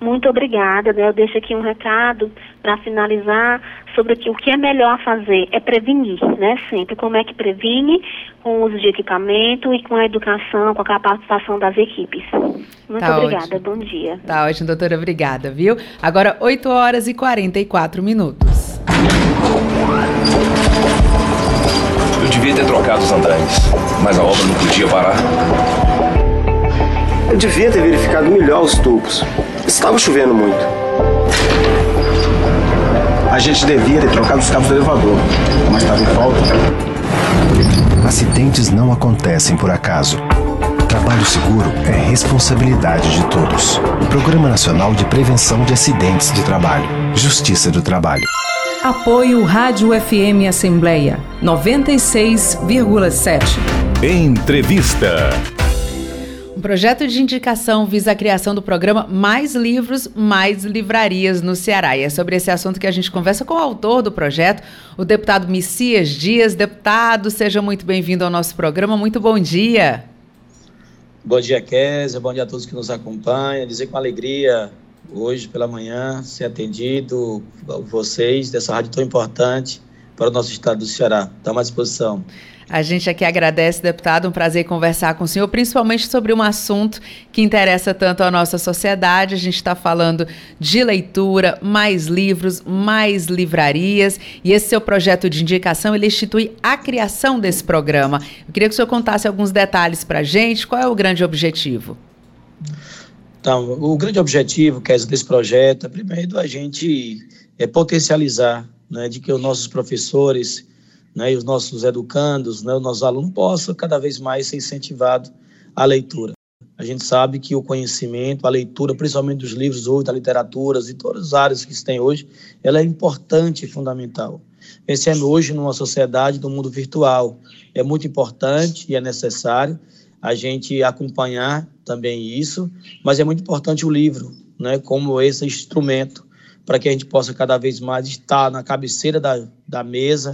Muito obrigada. Né? Eu deixo aqui um recado para finalizar sobre que o que é melhor fazer é prevenir, né? Sempre. Como é que previne? Com o uso de equipamento e com a educação, com a capacitação das equipes. Muito tá obrigada. Ótimo. Bom dia. Tá ótimo, doutora. Obrigada, viu? Agora, 8 horas e 44 minutos. Eu devia ter trocado os andares, mas a obra não podia parar. Eu devia ter verificado melhor os tubos. Estava chovendo muito. A gente devia ter trocado os cabos do elevador, mas estava em falta. Acidentes não acontecem por acaso. Trabalho seguro é responsabilidade de todos. Programa Nacional de Prevenção de Acidentes de Trabalho. Justiça do Trabalho. Apoio Rádio FM Assembleia 96,7. Entrevista. Um projeto de indicação visa a criação do programa Mais Livros, Mais Livrarias no Ceará. E é sobre esse assunto que a gente conversa com o autor do projeto, o deputado Messias Dias. Deputado, seja muito bem-vindo ao nosso programa. Muito bom dia. Bom dia, Kézia. Bom dia a todos que nos acompanham. Dizer com alegria hoje pela manhã ser atendido vocês dessa rádio tão importante para o nosso estado do Ceará. Estamos à disposição. A gente aqui agradece, deputado, um prazer conversar com o senhor, principalmente sobre um assunto que interessa tanto à nossa sociedade. A gente está falando de leitura, mais livros, mais livrarias, e esse seu projeto de indicação, ele institui a criação desse programa. Eu queria que o senhor contasse alguns detalhes para a gente. Qual é o grande objetivo? Então, o grande objetivo, que é desse projeto, é primeiro a gente é potencializar, né, de que os nossos professores né, e os nossos educandos, né, os nossos alunos possam cada vez mais ser incentivados à leitura. A gente sabe que o conhecimento, a leitura, principalmente dos livros hoje, da literatura e todas as áreas que se tem hoje, ela é importante e fundamental. Pensando hoje numa sociedade do mundo virtual, é muito importante e é necessário a gente acompanhar também isso, mas é muito importante o livro, né, como esse instrumento para que a gente possa cada vez mais estar na cabeceira da, da mesa,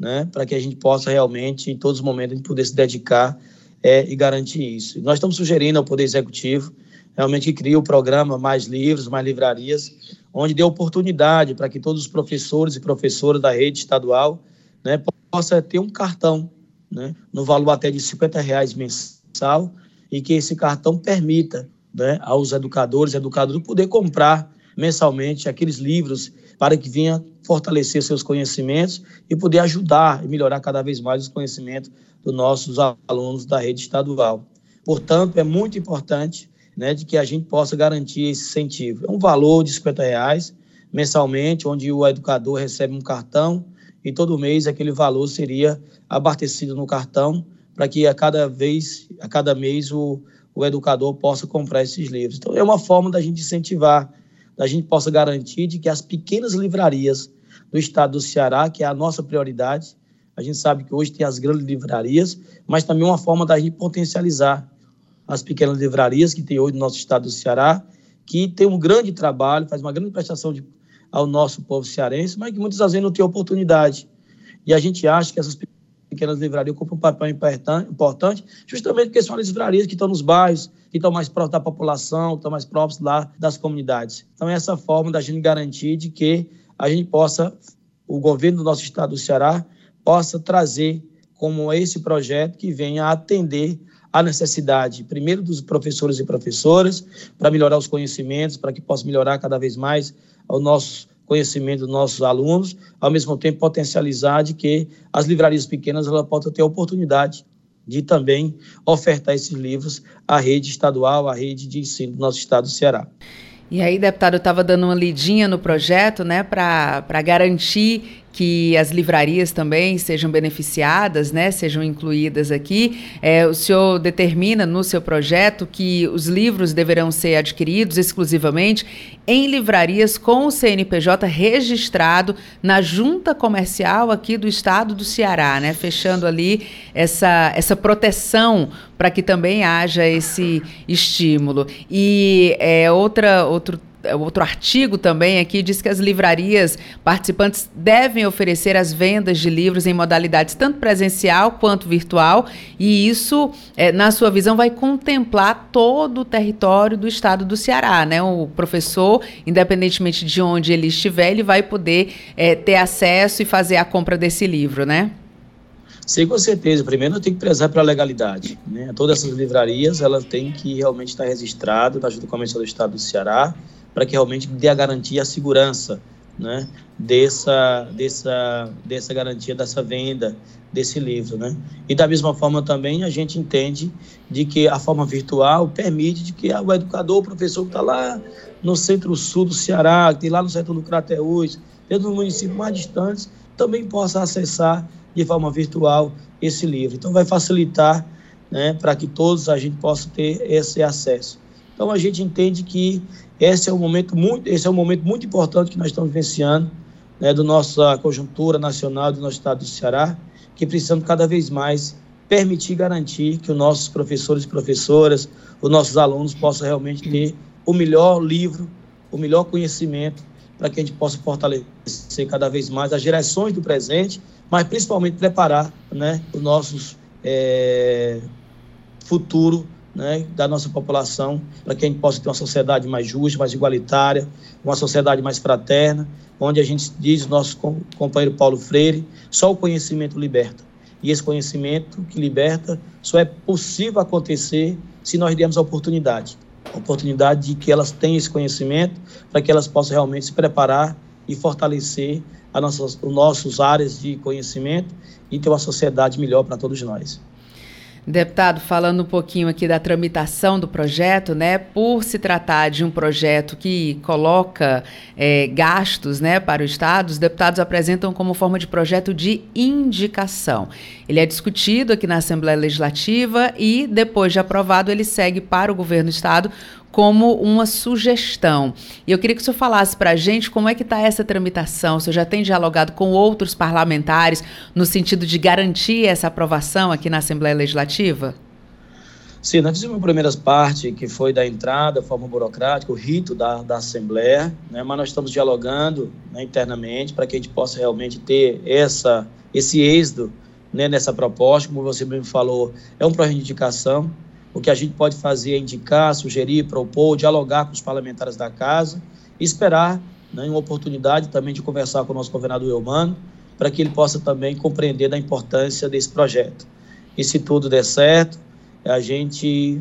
né, para que a gente possa realmente, em todos os momentos, a gente poder se dedicar é, e garantir isso. Nós estamos sugerindo ao Poder Executivo realmente que crie o programa Mais Livros, Mais Livrarias, onde dê oportunidade para que todos os professores e professoras da rede estadual né, possam ter um cartão né, no valor até de 50 reais mensal e que esse cartão permita né, aos educadores e educadoras poder comprar mensalmente aqueles livros para que venha fortalecer seus conhecimentos e poder ajudar e melhorar cada vez mais os conhecimentos dos nossos alunos da rede estadual. Portanto, é muito importante né, de que a gente possa garantir esse incentivo. É um valor de 50 reais mensalmente, onde o educador recebe um cartão e todo mês aquele valor seria abastecido no cartão para que a cada vez, a cada mês, o, o educador possa comprar esses livros. Então, é uma forma da gente incentivar a gente possa garantir de que as pequenas livrarias do estado do Ceará, que é a nossa prioridade, a gente sabe que hoje tem as grandes livrarias, mas também uma forma da gente potencializar as pequenas livrarias que tem hoje no nosso estado do Ceará, que tem um grande trabalho, faz uma grande prestação de, ao nosso povo cearense, mas que muitas vezes não tem oportunidade. E a gente acha que essas pequenas livrarias ocupam um papel importante, justamente porque são as livrarias que estão nos bairros, que estão mais próximos da população, estão mais próximos lá das comunidades. Então, é essa forma da gente garantir de que a gente possa, o governo do nosso estado do Ceará, possa trazer como esse projeto que venha atender a necessidade, primeiro, dos professores e professoras, para melhorar os conhecimentos, para que possa melhorar cada vez mais o nosso conhecimento dos nossos alunos, ao mesmo tempo potencializar de que as livrarias pequenas ela possam ter a oportunidade de também ofertar esses livros à rede estadual, à rede de ensino do nosso estado do Ceará. E aí, deputado, estava dando uma lidinha no projeto, né, para garantir que as livrarias também sejam beneficiadas, né, sejam incluídas aqui. É, o senhor determina no seu projeto que os livros deverão ser adquiridos exclusivamente em livrarias com o CNPJ registrado na junta comercial aqui do estado do Ceará, né, fechando ali essa, essa proteção para que também haja esse estímulo. E é outra outro outro artigo também aqui diz que as livrarias participantes devem oferecer as vendas de livros em modalidades tanto presencial quanto virtual, e isso, é, na sua visão, vai contemplar todo o território do estado do Ceará. Né? O professor, independentemente de onde ele estiver, ele vai poder é, ter acesso e fazer a compra desse livro, né? Sim, com certeza. Primeiro, eu tenho que prezar para a legalidade. Né? Todas essas livrarias, elas têm que realmente estar registradas na Junta Comercial do Estado do Ceará, para que realmente dê a garantia, a segurança né, dessa, dessa, dessa garantia, dessa venda desse livro. Né? E da mesma forma também a gente entende de que a forma virtual permite de que o educador, o professor que está lá no centro-sul do Ceará, que tem lá no setor do Crateús, dentro dos municípios mais distantes, também possa acessar de forma virtual esse livro. Então vai facilitar né, para que todos a gente possa ter esse acesso. Então a gente entende que esse é um momento muito, esse é um momento muito importante que nós estamos vivenciando, né, do nossa conjuntura nacional do nosso estado do Ceará, que precisamos cada vez mais permitir garantir que os nossos professores e professoras, os nossos alunos possam realmente ter o melhor livro, o melhor conhecimento para que a gente possa fortalecer cada vez mais as gerações do presente, mas principalmente preparar né, os nossos é, futuro né, da nossa população para que a gente possa ter uma sociedade mais justa, mais igualitária, uma sociedade mais fraterna, onde a gente diz, nosso companheiro Paulo Freire, só o conhecimento liberta. E esse conhecimento que liberta só é possível acontecer se nós dermos a oportunidade. A oportunidade de que elas tenham esse conhecimento para que elas possam realmente se preparar e fortalecer as nossas, os nossos áreas de conhecimento e ter uma sociedade melhor para todos nós. Deputado, falando um pouquinho aqui da tramitação do projeto, né? Por se tratar de um projeto que coloca é, gastos né, para o Estado, os deputados apresentam como forma de projeto de indicação. Ele é discutido aqui na Assembleia Legislativa e, depois de aprovado, ele segue para o governo do Estado como uma sugestão. E eu queria que o senhor falasse para a gente como é que está essa tramitação. O senhor já tem dialogado com outros parlamentares no sentido de garantir essa aprovação aqui na Assembleia Legislativa? Sim, nós fizemos uma primeira parte, que foi da entrada, forma burocrática, o rito da, da Assembleia, né, mas nós estamos dialogando né, internamente para que a gente possa realmente ter essa, esse êxito né, nessa proposta. Como você mesmo falou, é um projeto de indicação, o que a gente pode fazer é indicar, sugerir, propor, dialogar com os parlamentares da casa e esperar né, uma oportunidade também de conversar com o nosso governador Eumano para que ele possa também compreender da importância desse projeto. E se tudo der certo, a gente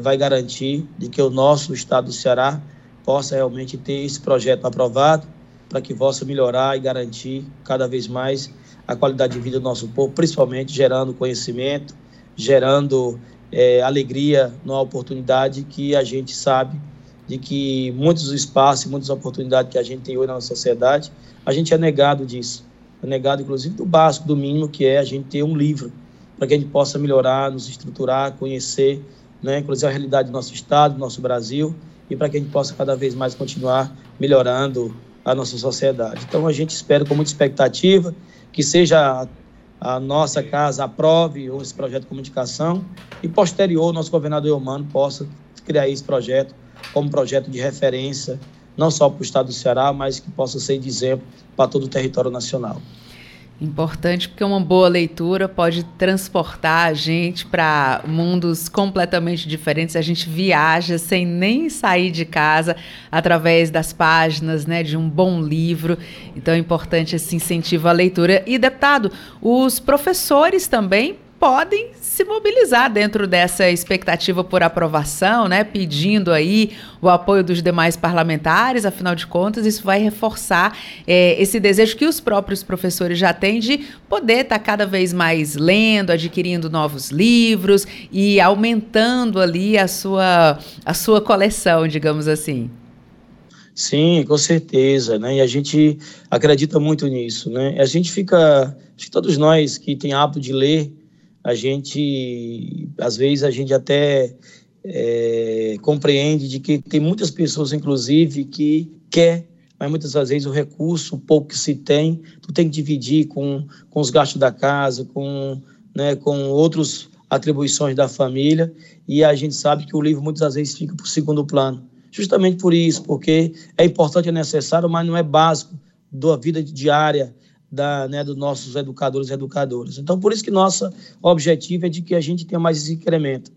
vai garantir de que o nosso estado do Ceará possa realmente ter esse projeto aprovado para que possa melhorar e garantir cada vez mais a qualidade de vida do nosso povo, principalmente gerando conhecimento, gerando é, alegria numa oportunidade que a gente sabe de que muitos espaços, muitas oportunidades que a gente tem hoje na nossa sociedade, a gente é negado disso. É negado, inclusive, do básico, do mínimo, que é a gente ter um livro, para que a gente possa melhorar, nos estruturar, conhecer, né, inclusive a realidade do nosso Estado, do nosso Brasil, e para que a gente possa cada vez mais continuar melhorando a nossa sociedade. Então, a gente espera com muita expectativa que seja a nossa casa aprove esse projeto de comunicação e posterior nosso governador Eumano possa criar esse projeto como projeto de referência, não só para o estado do Ceará, mas que possa ser de exemplo para todo o território nacional. Importante porque uma boa leitura pode transportar a gente para mundos completamente diferentes. A gente viaja sem nem sair de casa através das páginas, né, de um bom livro. Então é importante esse incentivo à leitura. E deputado, os professores também podem se mobilizar dentro dessa expectativa por aprovação, né, pedindo aí o apoio dos demais parlamentares, afinal de contas, isso vai reforçar é, esse desejo que os próprios professores já têm de poder estar tá cada vez mais lendo, adquirindo novos livros e aumentando ali a sua, a sua coleção, digamos assim. Sim, com certeza, né? E a gente acredita muito nisso, né? A gente fica, acho que todos nós que tem hábito de ler, a gente, às vezes, a gente até é, compreende de que tem muitas pessoas, inclusive, que quer, mas muitas vezes o recurso, o pouco que se tem, tu tem que dividir com, com os gastos da casa, com, né, com outras atribuições da família, e a gente sabe que o livro muitas vezes fica por segundo plano. Justamente por isso, porque é importante, é necessário, mas não é básico da vida diária da, né, dos nossos educadores e educadoras. Então, por isso que nosso objetivo é de que a gente tenha mais esse incremento.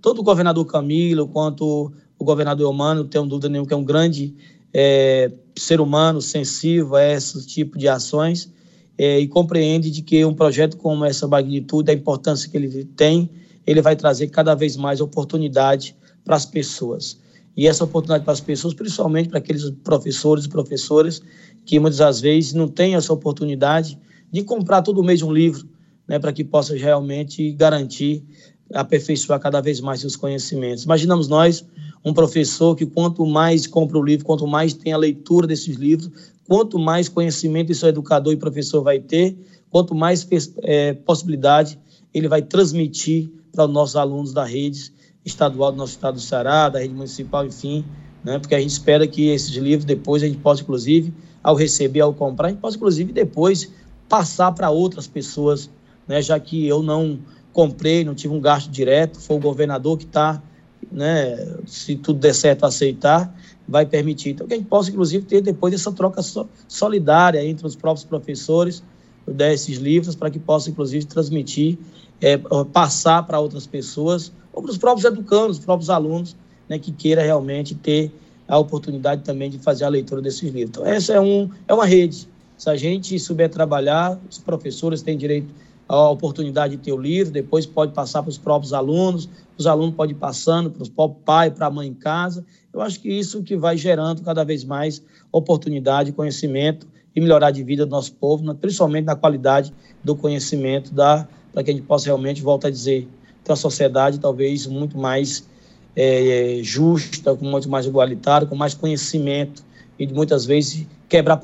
Tanto o governador Camilo quanto o governador Eumano, tenho dúvida nenhuma que é um grande é, ser humano, sensível a esse tipo de ações é, e compreende de que um projeto como essa magnitude, a importância que ele tem, ele vai trazer cada vez mais oportunidade para as pessoas. E essa oportunidade para as pessoas, principalmente para aqueles professores e professoras que muitas das vezes não têm essa oportunidade de comprar todo mês um livro, né, para que possa realmente garantir aperfeiçoar cada vez mais seus conhecimentos. Imaginamos nós, um professor que quanto mais compra o livro, quanto mais tem a leitura desses livros, quanto mais conhecimento esse educador e professor vai ter, quanto mais é, possibilidade ele vai transmitir para os nossos alunos da rede estadual do nosso estado do Ceará, da rede municipal, enfim, né, porque a gente espera que esses livros depois a gente possa, inclusive, ao receber, ao comprar, a gente possa, inclusive, depois passar para outras pessoas, né, já que eu não comprei, não tive um gasto direto, foi o governador que está, né, se tudo der certo, aceitar, vai permitir. Então, que a gente possa, inclusive, ter depois essa troca solidária entre os próprios professores, desses livros, para que possa, inclusive, transmitir, é, passar para outras pessoas, ou para os próprios educandos, os próprios alunos, né, que queira realmente ter a oportunidade também de fazer a leitura desses livros. Então, essa é, um, é uma rede. Se a gente souber trabalhar, os professores têm direito à oportunidade de ter o livro, depois pode passar para os próprios alunos, os alunos podem ir passando para o próprio pai, para a mãe em casa. Eu acho que isso que vai gerando cada vez mais oportunidade, conhecimento e melhorar de vida do nosso povo, principalmente na qualidade do conhecimento, para que a gente possa realmente, voltar a dizer, ter uma sociedade talvez muito mais é, justa, com muito mais igualitária, com mais conhecimento e muitas vezes quebrar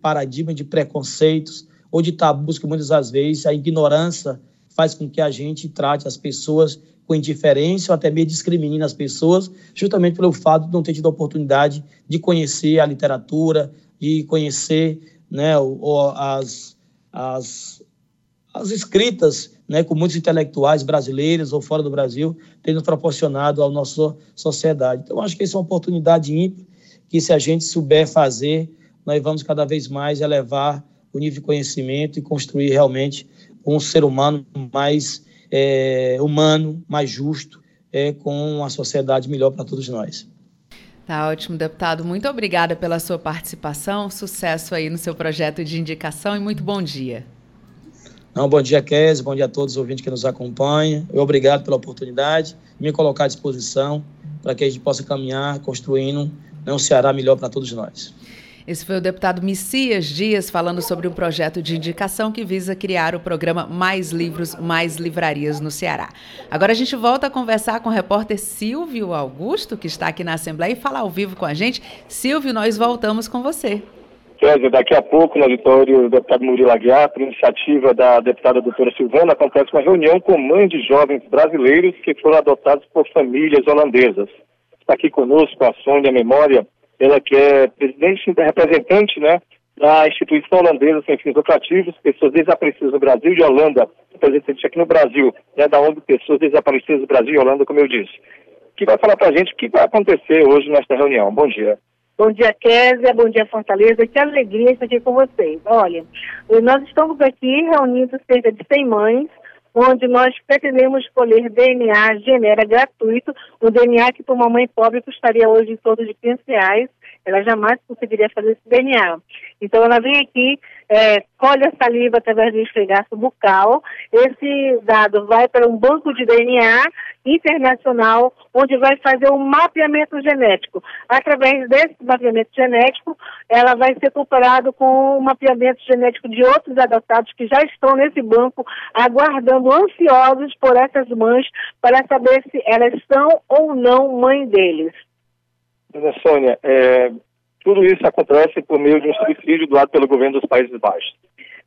paradigma de preconceitos ou de tabus que muitas das vezes a ignorância faz com que a gente trate as pessoas com indiferença ou até mesmo discrimine as pessoas, justamente pelo fato de não ter tido a oportunidade de conhecer a literatura, de conhecer né, as, as, as escritas né, com muitos intelectuais brasileiros ou fora do Brasil, têm nos proporcionado à nossa sociedade. Então, acho que essa é uma oportunidade ímpar que, se a gente souber fazer, nós vamos cada vez mais elevar o nível de conhecimento e construir realmente um ser humano mais é, humano, mais justo, é, com uma sociedade melhor para todos nós. Tá ótimo, deputado. Muito obrigada pela sua participação. Sucesso aí no seu projeto de indicação e muito bom dia. Não, bom dia, Kézia, bom dia a todos os ouvintes que nos acompanham. Eu obrigado pela oportunidade, me colocar à disposição para que a gente possa caminhar construindo né, um Ceará melhor para todos nós. Esse foi o deputado Messias Dias falando sobre um projeto de indicação que visa criar o programa Mais Livros, Mais Livrarias no Ceará. Agora a gente volta a conversar com o repórter Silvio Augusto, que está aqui na Assembleia, e falar ao vivo com a gente. Silvio, nós voltamos com você. César, daqui a pouco, no auditório do deputado Murilo Aguiar, por iniciativa da deputada doutora Silvana, acontece uma reunião com mães de jovens brasileiros que foram adotados por famílias holandesas. Está aqui conosco a Sônia Memória, ela que é presidente, representante né, da instituição holandesa sem fins lucrativos, pessoas desaparecidas no Brasil e Holanda, representante aqui no Brasil, né, da ONG Pessoas Desaparecidas do Brasil e Holanda, como eu disse, que vai falar para a gente o que vai acontecer hoje nesta reunião. Bom dia. Bom dia, Kézia. Bom dia, Fortaleza. Que alegria estar aqui com vocês. Olha, nós estamos aqui reunindo cerca de 100 mães, onde nós pretendemos escolher DNA genera gratuito, um DNA que para uma mãe pobre custaria hoje em torno de 500 reais. Ela jamais conseguiria fazer esse DNA. Então, ela vem aqui, é, colhe a saliva através do esfregaço bucal. Esse dado vai para um banco de DNA internacional, onde vai fazer um mapeamento genético. Através desse mapeamento genético, ela vai ser comparado com o mapeamento genético de outros adotados que já estão nesse banco, aguardando ansiosos por essas mães para saber se elas são ou não mãe deles. Dona Sônia, é, tudo isso acontece por meio de um subsídio doado pelo governo dos Países Baixos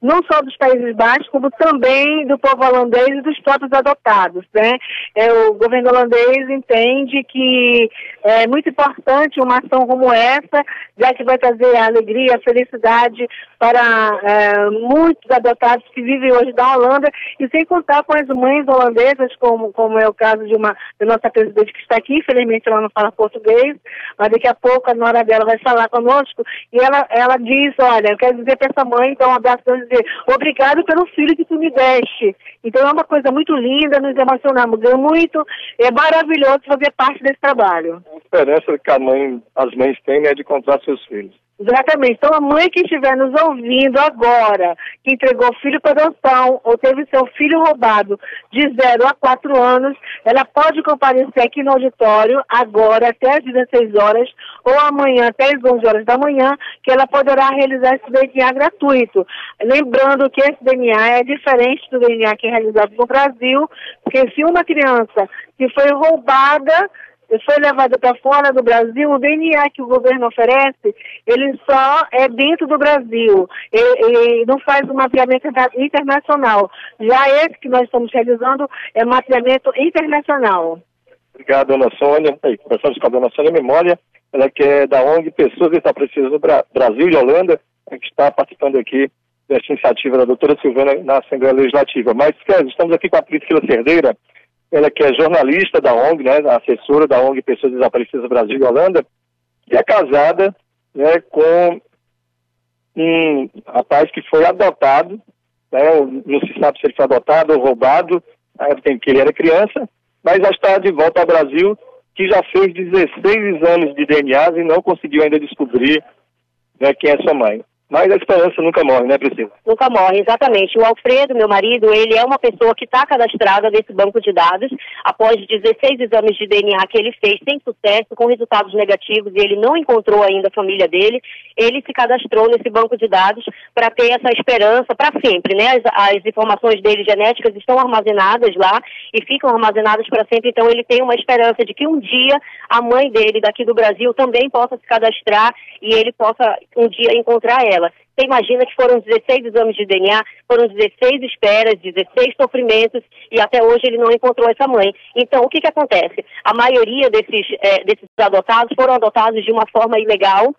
não só dos Países Baixos, como também do povo holandês e dos próprios adotados. Né? É, o governo holandês entende que é muito importante uma ação como essa, já que vai trazer a alegria, a felicidade para é, muitos adotados que vivem hoje da Holanda, e sem contar com as mães holandesas, como, como é o caso de uma da nossa presidente que está aqui, infelizmente ela não fala português, mas daqui a pouco a nora dela vai falar conosco, e ela, ela diz, olha, eu quero dizer para essa mãe, então um abraço dizer, obrigado pelo filho que tu me deste. Então é uma coisa muito linda, nos emocionamos muito, é maravilhoso fazer parte desse trabalho. A esperança que a mãe, as mães têm é de encontrar seus filhos. Exatamente. Então, a mãe que estiver nos ouvindo agora, que entregou filho para adoção ou teve seu filho roubado de 0 a 4 anos, ela pode comparecer aqui no auditório agora até as 16 horas ou amanhã até as 11 horas da manhã, que ela poderá realizar esse DNA gratuito. Lembrando que esse DNA é diferente do DNA que é realizado no Brasil, porque se uma criança que foi roubada foi levado para fora do Brasil, o DNA que o governo oferece, ele só é dentro do Brasil, e, e não faz um mapeamento internacional. Já esse que nós estamos realizando é mapeamento internacional. Obrigado, dona Sônia. Aí, conversamos com a dona Sônia Memória, ela que é da ONG Pessoas Desaparecidas no Brasil e Holanda, que está participando aqui desta iniciativa da doutora Silvana na Assembleia Legislativa. Mas, estamos aqui com a Priscila Cerdeira, ela que é jornalista da ONG, né, assessora da ONG Pessoas Desaparecidas Brasil e Holanda, e é casada né, com um rapaz que foi adotado, né, não se sabe se ele foi adotado ou roubado, na época em que ele era criança, mas já está de volta ao Brasil, que já fez 16 exames de DNA e não conseguiu ainda descobrir né, quem é sua mãe. Mas a esperança nunca morre, né, Priscila? Nunca morre, exatamente. O Alfredo, meu marido, ele é uma pessoa que está cadastrada nesse banco de dados após 16 exames de DNA que ele fez sem sucesso, com resultados negativos, e ele não encontrou ainda a família dele. Ele se cadastrou nesse banco de dados para ter essa esperança para sempre, né? As, as, informações dele genéticas estão armazenadas lá e ficam armazenadas para sempre, então ele tem uma esperança de que um dia a mãe dele daqui do Brasil também possa se cadastrar e ele possa um dia encontrar ela. Você imagina que foram 16 exames de DNA, foram 16 esperas, 16 sofrimentos e até hoje ele não encontrou essa mãe. Então, o que, que acontece? A maioria desses, é, desses adotados foram adotados de uma forma ilegal,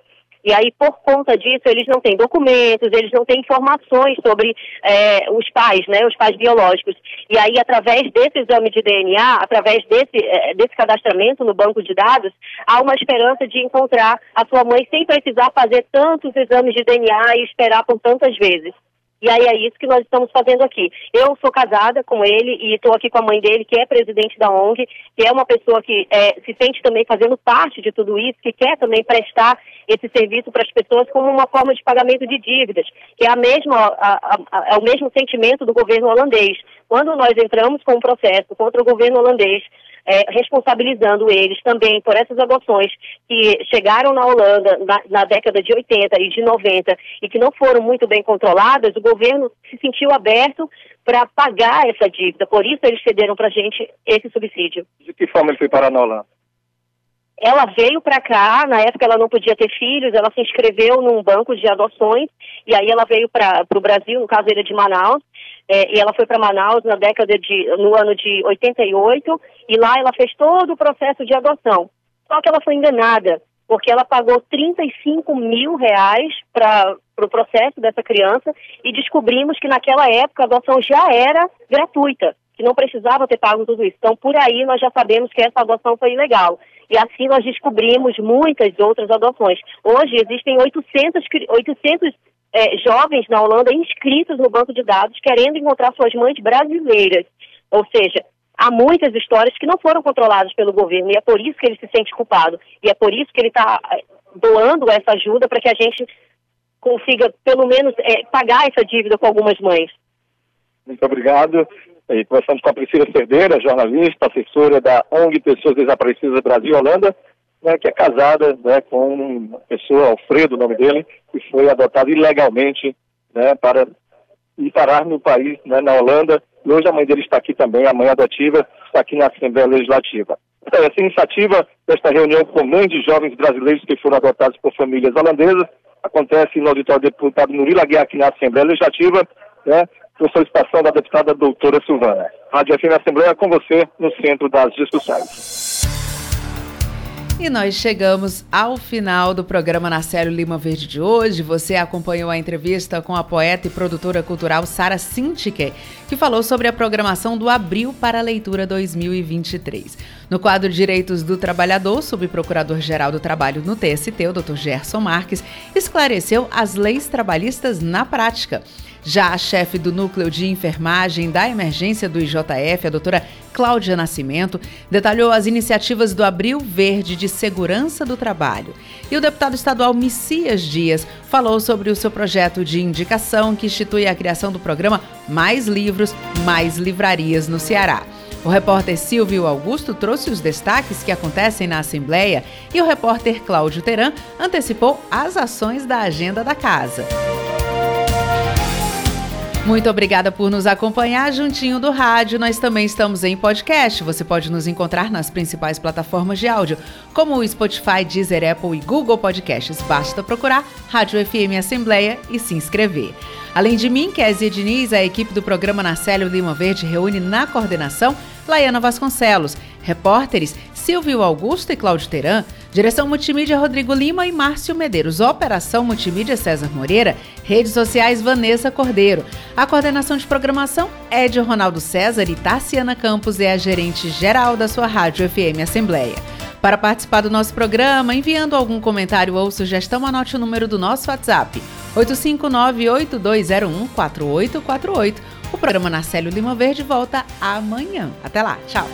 e aí, por conta disso, eles não têm documentos, eles não têm informações sobre é, os pais, né, os pais biológicos. E aí, através desse exame de DNA, através desse, é, desse cadastramento no banco de dados, há uma esperança de encontrar a sua mãe sem precisar fazer tantos exames de DNA e esperar por tantas vezes. E aí é isso que nós estamos fazendo aqui. Eu sou casada com ele e estou aqui com a mãe dele, que é presidente da ONG, que é uma pessoa que é, se sente também fazendo parte de tudo isso, que quer também prestar esse serviço para as pessoas como uma forma de pagamento de dívidas, que é a mesma, a, a, é o mesmo sentimento do governo holandês. Quando nós entramos com um processo contra o governo holandês é, responsabilizando eles também por essas adoções que chegaram na Holanda na, na, década de 80 e de 90 e que não foram muito bem controladas, o governo se sentiu aberto para pagar essa dívida. Por isso eles cederam para a gente esse subsídio. De que forma ele foi parar na Holanda? Ela veio para cá, na época ela não podia ter filhos, ela se inscreveu num banco de adoções e aí ela veio para o Brasil, no caso ele é de Manaus, é, e ela foi para Manaus na década de, no ano de 88 e lá ela fez todo o processo de adoção. Só que ela foi enganada, porque ela pagou 35 mil reais para o pro processo dessa criança e descobrimos que naquela época a adoção já era gratuita, que não precisava ter pago tudo isso. Então por aí nós já sabemos que essa adoção foi ilegal. E assim nós descobrimos muitas outras adoções. Hoje existem 800, 800 é, jovens na Holanda inscritos no banco de dados querendo encontrar suas mães brasileiras. Ou seja, há muitas histórias que não foram controladas pelo governo e é por isso que ele se sente culpado. E é por isso que ele está é, doando essa ajuda para que a gente consiga, pelo menos, é, pagar essa dívida com algumas mães. Muito obrigado. E conversamos com a Priscila Cerdeira, jornalista, assessora da ONG Pessoas Desaparecidas Brasil Holanda, né, que é casada né, com uma pessoa, Alfredo, o nome dele, que foi adotado ilegalmente né, para ir parar no país, né, na Holanda. E hoje a mãe dele está aqui também, a mãe adotiva, está aqui na Assembleia Legislativa. Então, essa iniciativa desta reunião com mães de jovens brasileiros que foram adotados por famílias holandesas acontece no auditório do deputado Murilo Aguiar, aqui na Assembleia Legislativa, né, por solicitação da deputada doutora Silvana. Rádio FM Assembleia com você no centro das discussões. E nós chegamos ao final do programa Nacélio Lima Verde de hoje. Você acompanhou a entrevista com a poeta e produtora cultural Sara Sintique, que falou sobre a programação do Abril para a Leitura 2023. No quadro Direitos do Trabalhador, o subprocurador-geral do Trabalho no TST, o Dr. Gerson Marques, esclareceu as leis trabalhistas na prática. Já a chefe do núcleo de enfermagem da emergência do IJF, a doutora Cláudia Nascimento, detalhou as iniciativas do Abril Verde de Segurança do Trabalho. E o deputado estadual Messias Dias falou sobre o seu projeto de indicação que institui a criação do programa Mais Livros, Mais Livrarias no Ceará. O repórter Silvio Augusto trouxe os destaques que acontecem na Assembleia e o repórter Cláudio Teran antecipou as ações da agenda da casa. Muito obrigada por nos acompanhar juntinho do rádio. Nós também estamos em podcast. Você pode nos encontrar nas principais plataformas de áudio, como o Spotify, Deezer, Apple e Google Podcasts. Basta procurar Rádio FM Assembleia e se inscrever. Além de mim, Kézia Diniz, a equipe do programa Narcélio Lima Verde reúne na coordenação Laiana Vasconcelos, repórteres Silvio Augusto e Cláudio Teran. Direção Multimídia Rodrigo Lima e Márcio Medeiros. Operação Multimídia César Moreira. Redes sociais Vanessa Cordeiro. A coordenação de programação é de Ronaldo César e Tarciana Campos é a gerente geral da sua Rádio FM Assembleia. Para participar do nosso programa, enviando algum comentário ou sugestão, anote o número do nosso WhatsApp: 859-8201-4848. O programa Narcélio Lima Verde volta amanhã. Até lá, tchau!